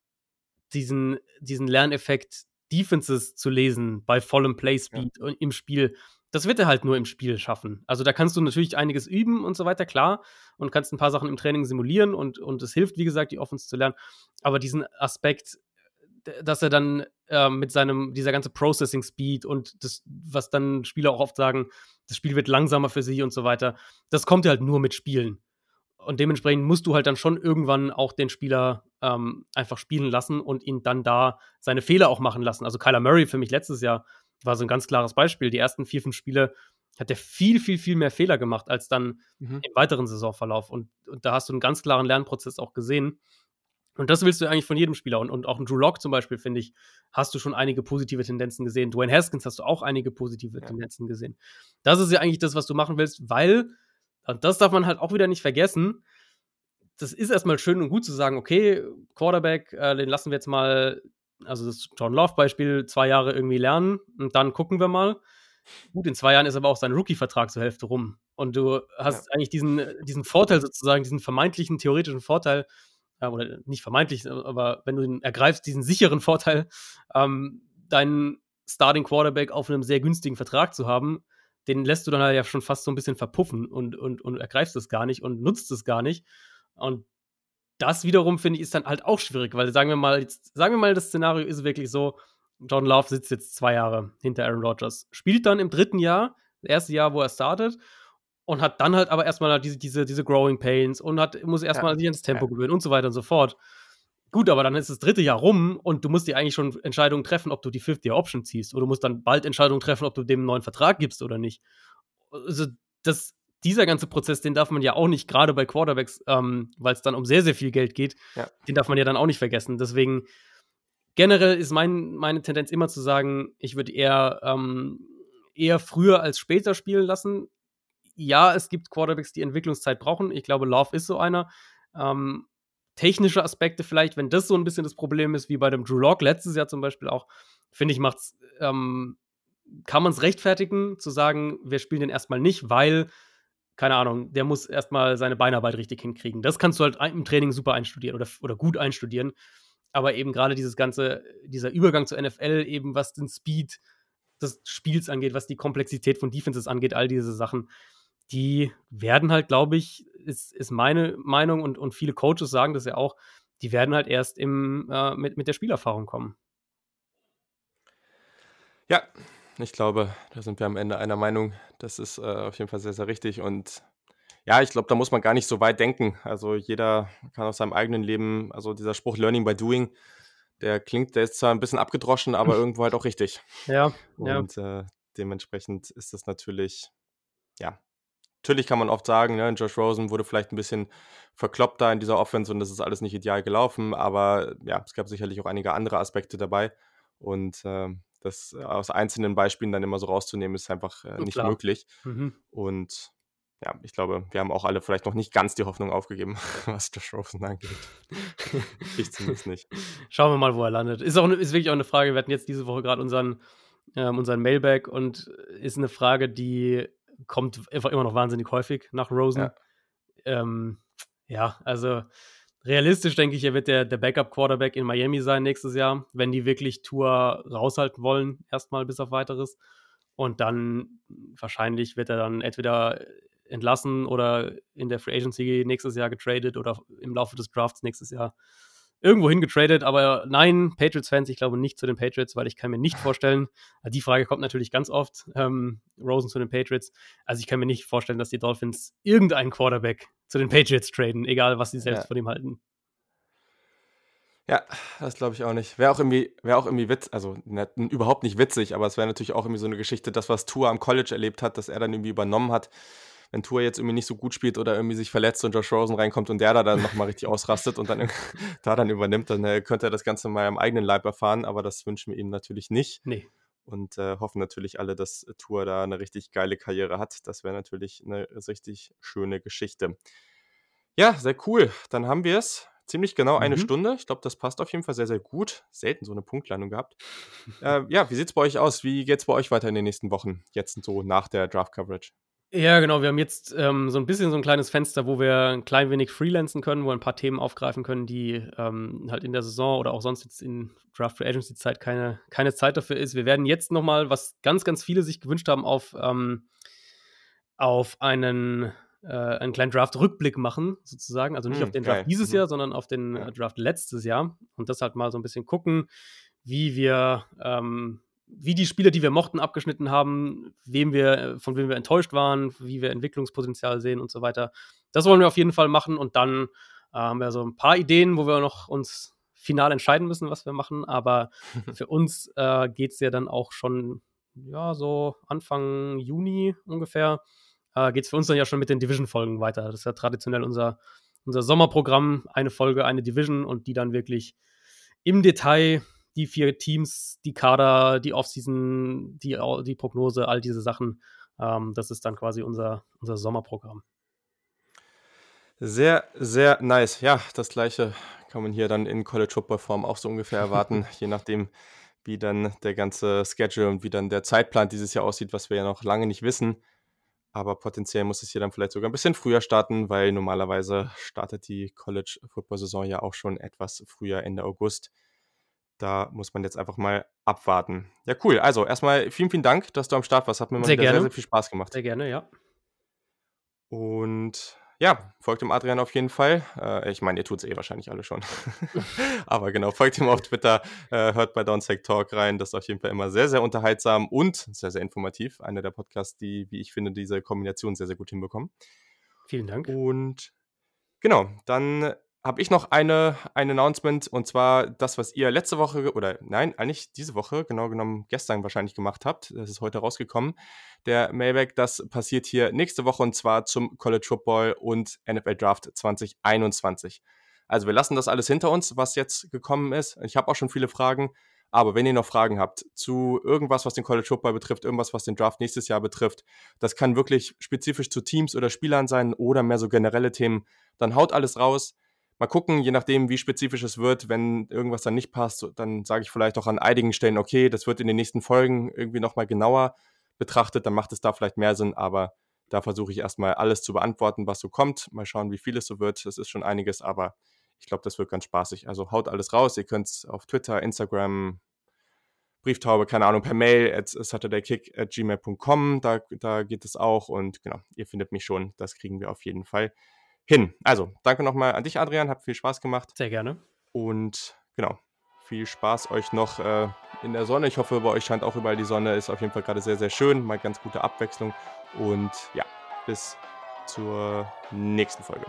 diesen, diesen Lerneffekt Defenses zu lesen bei vollem Playspeed ja. im Spiel. Das wird er halt nur im Spiel schaffen. Also da kannst du natürlich einiges üben und so weiter, klar, und kannst ein paar Sachen im Training simulieren und, und es hilft, wie gesagt, die Offense zu lernen. Aber diesen Aspekt, dass er dann äh, mit seinem, dieser ganze Processing Speed und das, was dann Spieler auch oft sagen, das Spiel wird langsamer für sie und so weiter, das kommt ja halt nur mit Spielen. Und dementsprechend musst du halt dann schon irgendwann auch den Spieler ähm, einfach spielen lassen und ihn dann da seine Fehler auch machen lassen. Also Kyler Murray für mich letztes Jahr war so ein ganz klares Beispiel. Die ersten vier, fünf Spiele hat er viel, viel, viel mehr Fehler gemacht als dann mhm. im weiteren Saisonverlauf. Und, und, da hast du einen ganz klaren Lernprozess auch gesehen. Und das willst du eigentlich von jedem Spieler. Und, und auch ein Drew Lock zum Beispiel, finde ich, hast du schon einige positive Tendenzen gesehen. Dwayne Haskins hast du auch einige positive ja. Tendenzen gesehen. Das ist ja eigentlich das, was du machen willst, weil und das darf man halt auch wieder nicht vergessen. Das ist erstmal schön und gut zu sagen, okay, Quarterback, äh, den lassen wir jetzt mal, also das John Love-Beispiel, zwei Jahre irgendwie lernen und dann gucken wir mal. Gut, in zwei Jahren ist aber auch sein Rookie-Vertrag zur Hälfte rum. Und du hast ja. eigentlich diesen, diesen Vorteil sozusagen, diesen vermeintlichen theoretischen Vorteil, äh, oder nicht vermeintlich, aber wenn du ihn ergreifst, diesen sicheren Vorteil, ähm, deinen Starting Quarterback auf einem sehr günstigen Vertrag zu haben, den lässt du dann halt ja schon fast so ein bisschen verpuffen und, und, und ergreifst es gar nicht und nutzt es gar nicht. Und das wiederum, finde ich, ist dann halt auch schwierig, weil sagen wir mal, jetzt, sagen wir mal, das Szenario ist wirklich so, John Love sitzt jetzt zwei Jahre hinter Aaron Rodgers, spielt dann im dritten Jahr, das erste Jahr, wo er startet, und hat dann halt aber erstmal diese, diese, diese Growing Pains und hat, muss erstmal ja. sich ans Tempo ja. gewöhnen und so weiter und so fort. Gut, aber dann ist das dritte Jahr rum und du musst dir eigentlich schon Entscheidungen treffen, ob du die Fifth-Year-Option ziehst. Oder du musst dann bald Entscheidungen treffen, ob du dem einen neuen Vertrag gibst oder nicht. Also, das, dieser ganze Prozess, den darf man ja auch nicht, gerade bei Quarterbacks, ähm, weil es dann um sehr, sehr viel Geld geht, ja. den darf man ja dann auch nicht vergessen. Deswegen, generell ist mein, meine Tendenz immer zu sagen, ich würde eher, ähm, eher früher als später spielen lassen. Ja, es gibt Quarterbacks, die Entwicklungszeit brauchen. Ich glaube, Love ist so einer. Ähm, technische Aspekte vielleicht, wenn das so ein bisschen das Problem ist, wie bei dem Drew Lock letztes Jahr zum Beispiel auch, finde ich, macht's, ähm, kann man es rechtfertigen, zu sagen, wir spielen den erstmal nicht, weil, keine Ahnung, der muss erstmal seine Beinarbeit richtig hinkriegen. Das kannst du halt im Training super einstudieren oder, oder gut einstudieren. Aber eben gerade dieses ganze, dieser Übergang zur NFL, eben was den Speed des Spiels angeht, was die Komplexität von Defenses angeht, all diese Sachen, die werden halt, glaube ich, ist, ist meine Meinung und, und viele Coaches sagen das ja auch, die werden halt erst im, äh, mit, mit der Spielerfahrung kommen. Ja, ich glaube, da sind wir am Ende einer Meinung. Das ist äh, auf jeden Fall sehr, sehr richtig. Und ja, ich glaube, da muss man gar nicht so weit denken. Also jeder kann aus seinem eigenen Leben, also dieser Spruch Learning by Doing, der klingt, der ist zwar ein bisschen abgedroschen, aber irgendwo halt auch richtig. Ja, ja. Und äh, dementsprechend ist das natürlich, ja, natürlich kann man oft sagen, ne, Josh Rosen wurde vielleicht ein bisschen verkloppt da in dieser Offense und das ist alles nicht ideal gelaufen, aber ja, es gab sicherlich auch einige andere Aspekte dabei und äh, das aus einzelnen Beispielen dann immer so rauszunehmen, ist einfach äh, nicht Klar. möglich. Mhm. Und ja, ich glaube, wir haben auch alle vielleicht noch nicht ganz die Hoffnung aufgegeben, was Josh Rosen angeht. ich zumindest nicht. Schauen wir mal, wo er landet. Ist, auch, ist wirklich auch eine Frage. Wir hatten jetzt diese Woche gerade unseren, ähm, unseren Mailbag und ist eine Frage, die kommt einfach immer noch wahnsinnig häufig nach Rosen. Ja, ähm, ja also realistisch denke ich, er wird der, der Backup-Quarterback in Miami sein nächstes Jahr, wenn die wirklich Tour raushalten wollen, erstmal bis auf weiteres. Und dann wahrscheinlich wird er dann entweder entlassen oder in der Free Agency nächstes Jahr getradet oder im Laufe des Drafts nächstes Jahr irgendwo hingetradet. Aber nein, Patriots-Fans, ich glaube nicht zu den Patriots, weil ich kann mir nicht vorstellen, die Frage kommt natürlich ganz oft, ähm, Rosen zu den Patriots. Also ich kann mir nicht vorstellen, dass die Dolphins irgendeinen Quarterback zu den Patriots traden, egal was sie selbst ja. von ihm halten. Ja, das glaube ich auch nicht. Wäre auch irgendwie, wäre auch irgendwie witz, also ne, überhaupt nicht witzig, aber es wäre natürlich auch irgendwie so eine Geschichte, das, was Tour am College erlebt hat, dass er dann irgendwie übernommen hat wenn Tour jetzt irgendwie nicht so gut spielt oder irgendwie sich verletzt und Josh Rosen reinkommt und der da dann nochmal richtig ausrastet und dann da dann übernimmt, dann äh, könnte er das Ganze mal am eigenen Leib erfahren, aber das wünschen wir ihm natürlich nicht. Nee. Und äh, hoffen natürlich alle, dass Tour da eine richtig geile Karriere hat. Das wäre natürlich eine richtig schöne Geschichte. Ja, sehr cool. Dann haben wir es ziemlich genau eine mhm. Stunde. Ich glaube, das passt auf jeden Fall sehr, sehr gut. Selten so eine Punktlandung gehabt. äh, ja, wie sieht es bei euch aus? Wie geht es bei euch weiter in den nächsten Wochen? Jetzt so nach der Draft Coverage? Ja, genau. Wir haben jetzt ähm, so ein bisschen so ein kleines Fenster, wo wir ein klein wenig freelancen können, wo wir ein paar Themen aufgreifen können, die ähm, halt in der Saison oder auch sonst jetzt in Draft Free Agency Zeit keine, keine Zeit dafür ist. Wir werden jetzt nochmal, was ganz, ganz viele sich gewünscht haben, auf, ähm, auf einen, äh, einen kleinen Draft-Rückblick machen, sozusagen. Also nicht hm, auf den Draft geil. dieses mhm. Jahr, sondern auf den äh, Draft letztes Jahr. Und das halt mal so ein bisschen gucken, wie wir ähm, wie die Spieler, die wir mochten, abgeschnitten haben, wem wir, von wem wir enttäuscht waren, wie wir Entwicklungspotenzial sehen und so weiter. Das wollen wir auf jeden Fall machen und dann äh, haben wir so ein paar Ideen, wo wir noch uns final entscheiden müssen, was wir machen. Aber für uns äh, geht es ja dann auch schon, ja, so Anfang Juni ungefähr, äh, geht es für uns dann ja schon mit den Division-Folgen weiter. Das ist ja traditionell unser, unser Sommerprogramm, eine Folge, eine Division und die dann wirklich im Detail die vier Teams, die Kader, die Offseason, die, die Prognose, all diese Sachen. Ähm, das ist dann quasi unser, unser Sommerprogramm. Sehr, sehr nice. Ja, das gleiche kann man hier dann in College Football Form auch so ungefähr erwarten, je nachdem, wie dann der ganze Schedule und wie dann der Zeitplan dieses Jahr aussieht, was wir ja noch lange nicht wissen. Aber potenziell muss es hier dann vielleicht sogar ein bisschen früher starten, weil normalerweise startet die College Football Saison ja auch schon etwas früher Ende August. Da muss man jetzt einfach mal abwarten. Ja, cool. Also erstmal vielen, vielen Dank, dass du am Start warst. Hat mir mal sehr, sehr, sehr viel Spaß gemacht. Sehr gerne, ja. Und ja, folgt dem Adrian auf jeden Fall. Äh, ich meine, ihr tut es eh wahrscheinlich alle schon. Aber genau, folgt ihm auf Twitter, äh, hört bei Downsec Talk rein. Das ist auf jeden Fall immer sehr, sehr unterhaltsam und sehr, sehr informativ. Einer der Podcasts, die, wie ich finde, diese Kombination sehr, sehr gut hinbekommen. Vielen Dank. Und genau, dann habe ich noch eine, ein Announcement und zwar das, was ihr letzte Woche oder nein, eigentlich diese Woche, genau genommen gestern wahrscheinlich gemacht habt. Das ist heute rausgekommen. Der Mailback, das passiert hier nächste Woche und zwar zum College Football und NFL Draft 2021. Also wir lassen das alles hinter uns, was jetzt gekommen ist. Ich habe auch schon viele Fragen, aber wenn ihr noch Fragen habt zu irgendwas, was den College Football betrifft, irgendwas, was den Draft nächstes Jahr betrifft, das kann wirklich spezifisch zu Teams oder Spielern sein oder mehr so generelle Themen, dann haut alles raus mal gucken, je nachdem, wie spezifisch es wird, wenn irgendwas dann nicht passt, dann sage ich vielleicht auch an einigen Stellen, okay, das wird in den nächsten Folgen irgendwie nochmal genauer betrachtet, dann macht es da vielleicht mehr Sinn, aber da versuche ich erstmal alles zu beantworten, was so kommt. Mal schauen, wie viel es so wird. Das ist schon einiges, aber ich glaube, das wird ganz spaßig. Also haut alles raus. Ihr könnt es auf Twitter, Instagram, Brieftaube, keine Ahnung, per Mail at saturdaykick at gmail.com. Da, da geht es auch und genau, ihr findet mich schon. Das kriegen wir auf jeden Fall hin. Also, danke nochmal an dich, Adrian. Hat viel Spaß gemacht. Sehr gerne. Und genau, viel Spaß euch noch äh, in der Sonne. Ich hoffe, bei euch scheint auch überall die Sonne. Ist auf jeden Fall gerade sehr, sehr schön. Mal ganz gute Abwechslung. Und ja, bis zur nächsten Folge.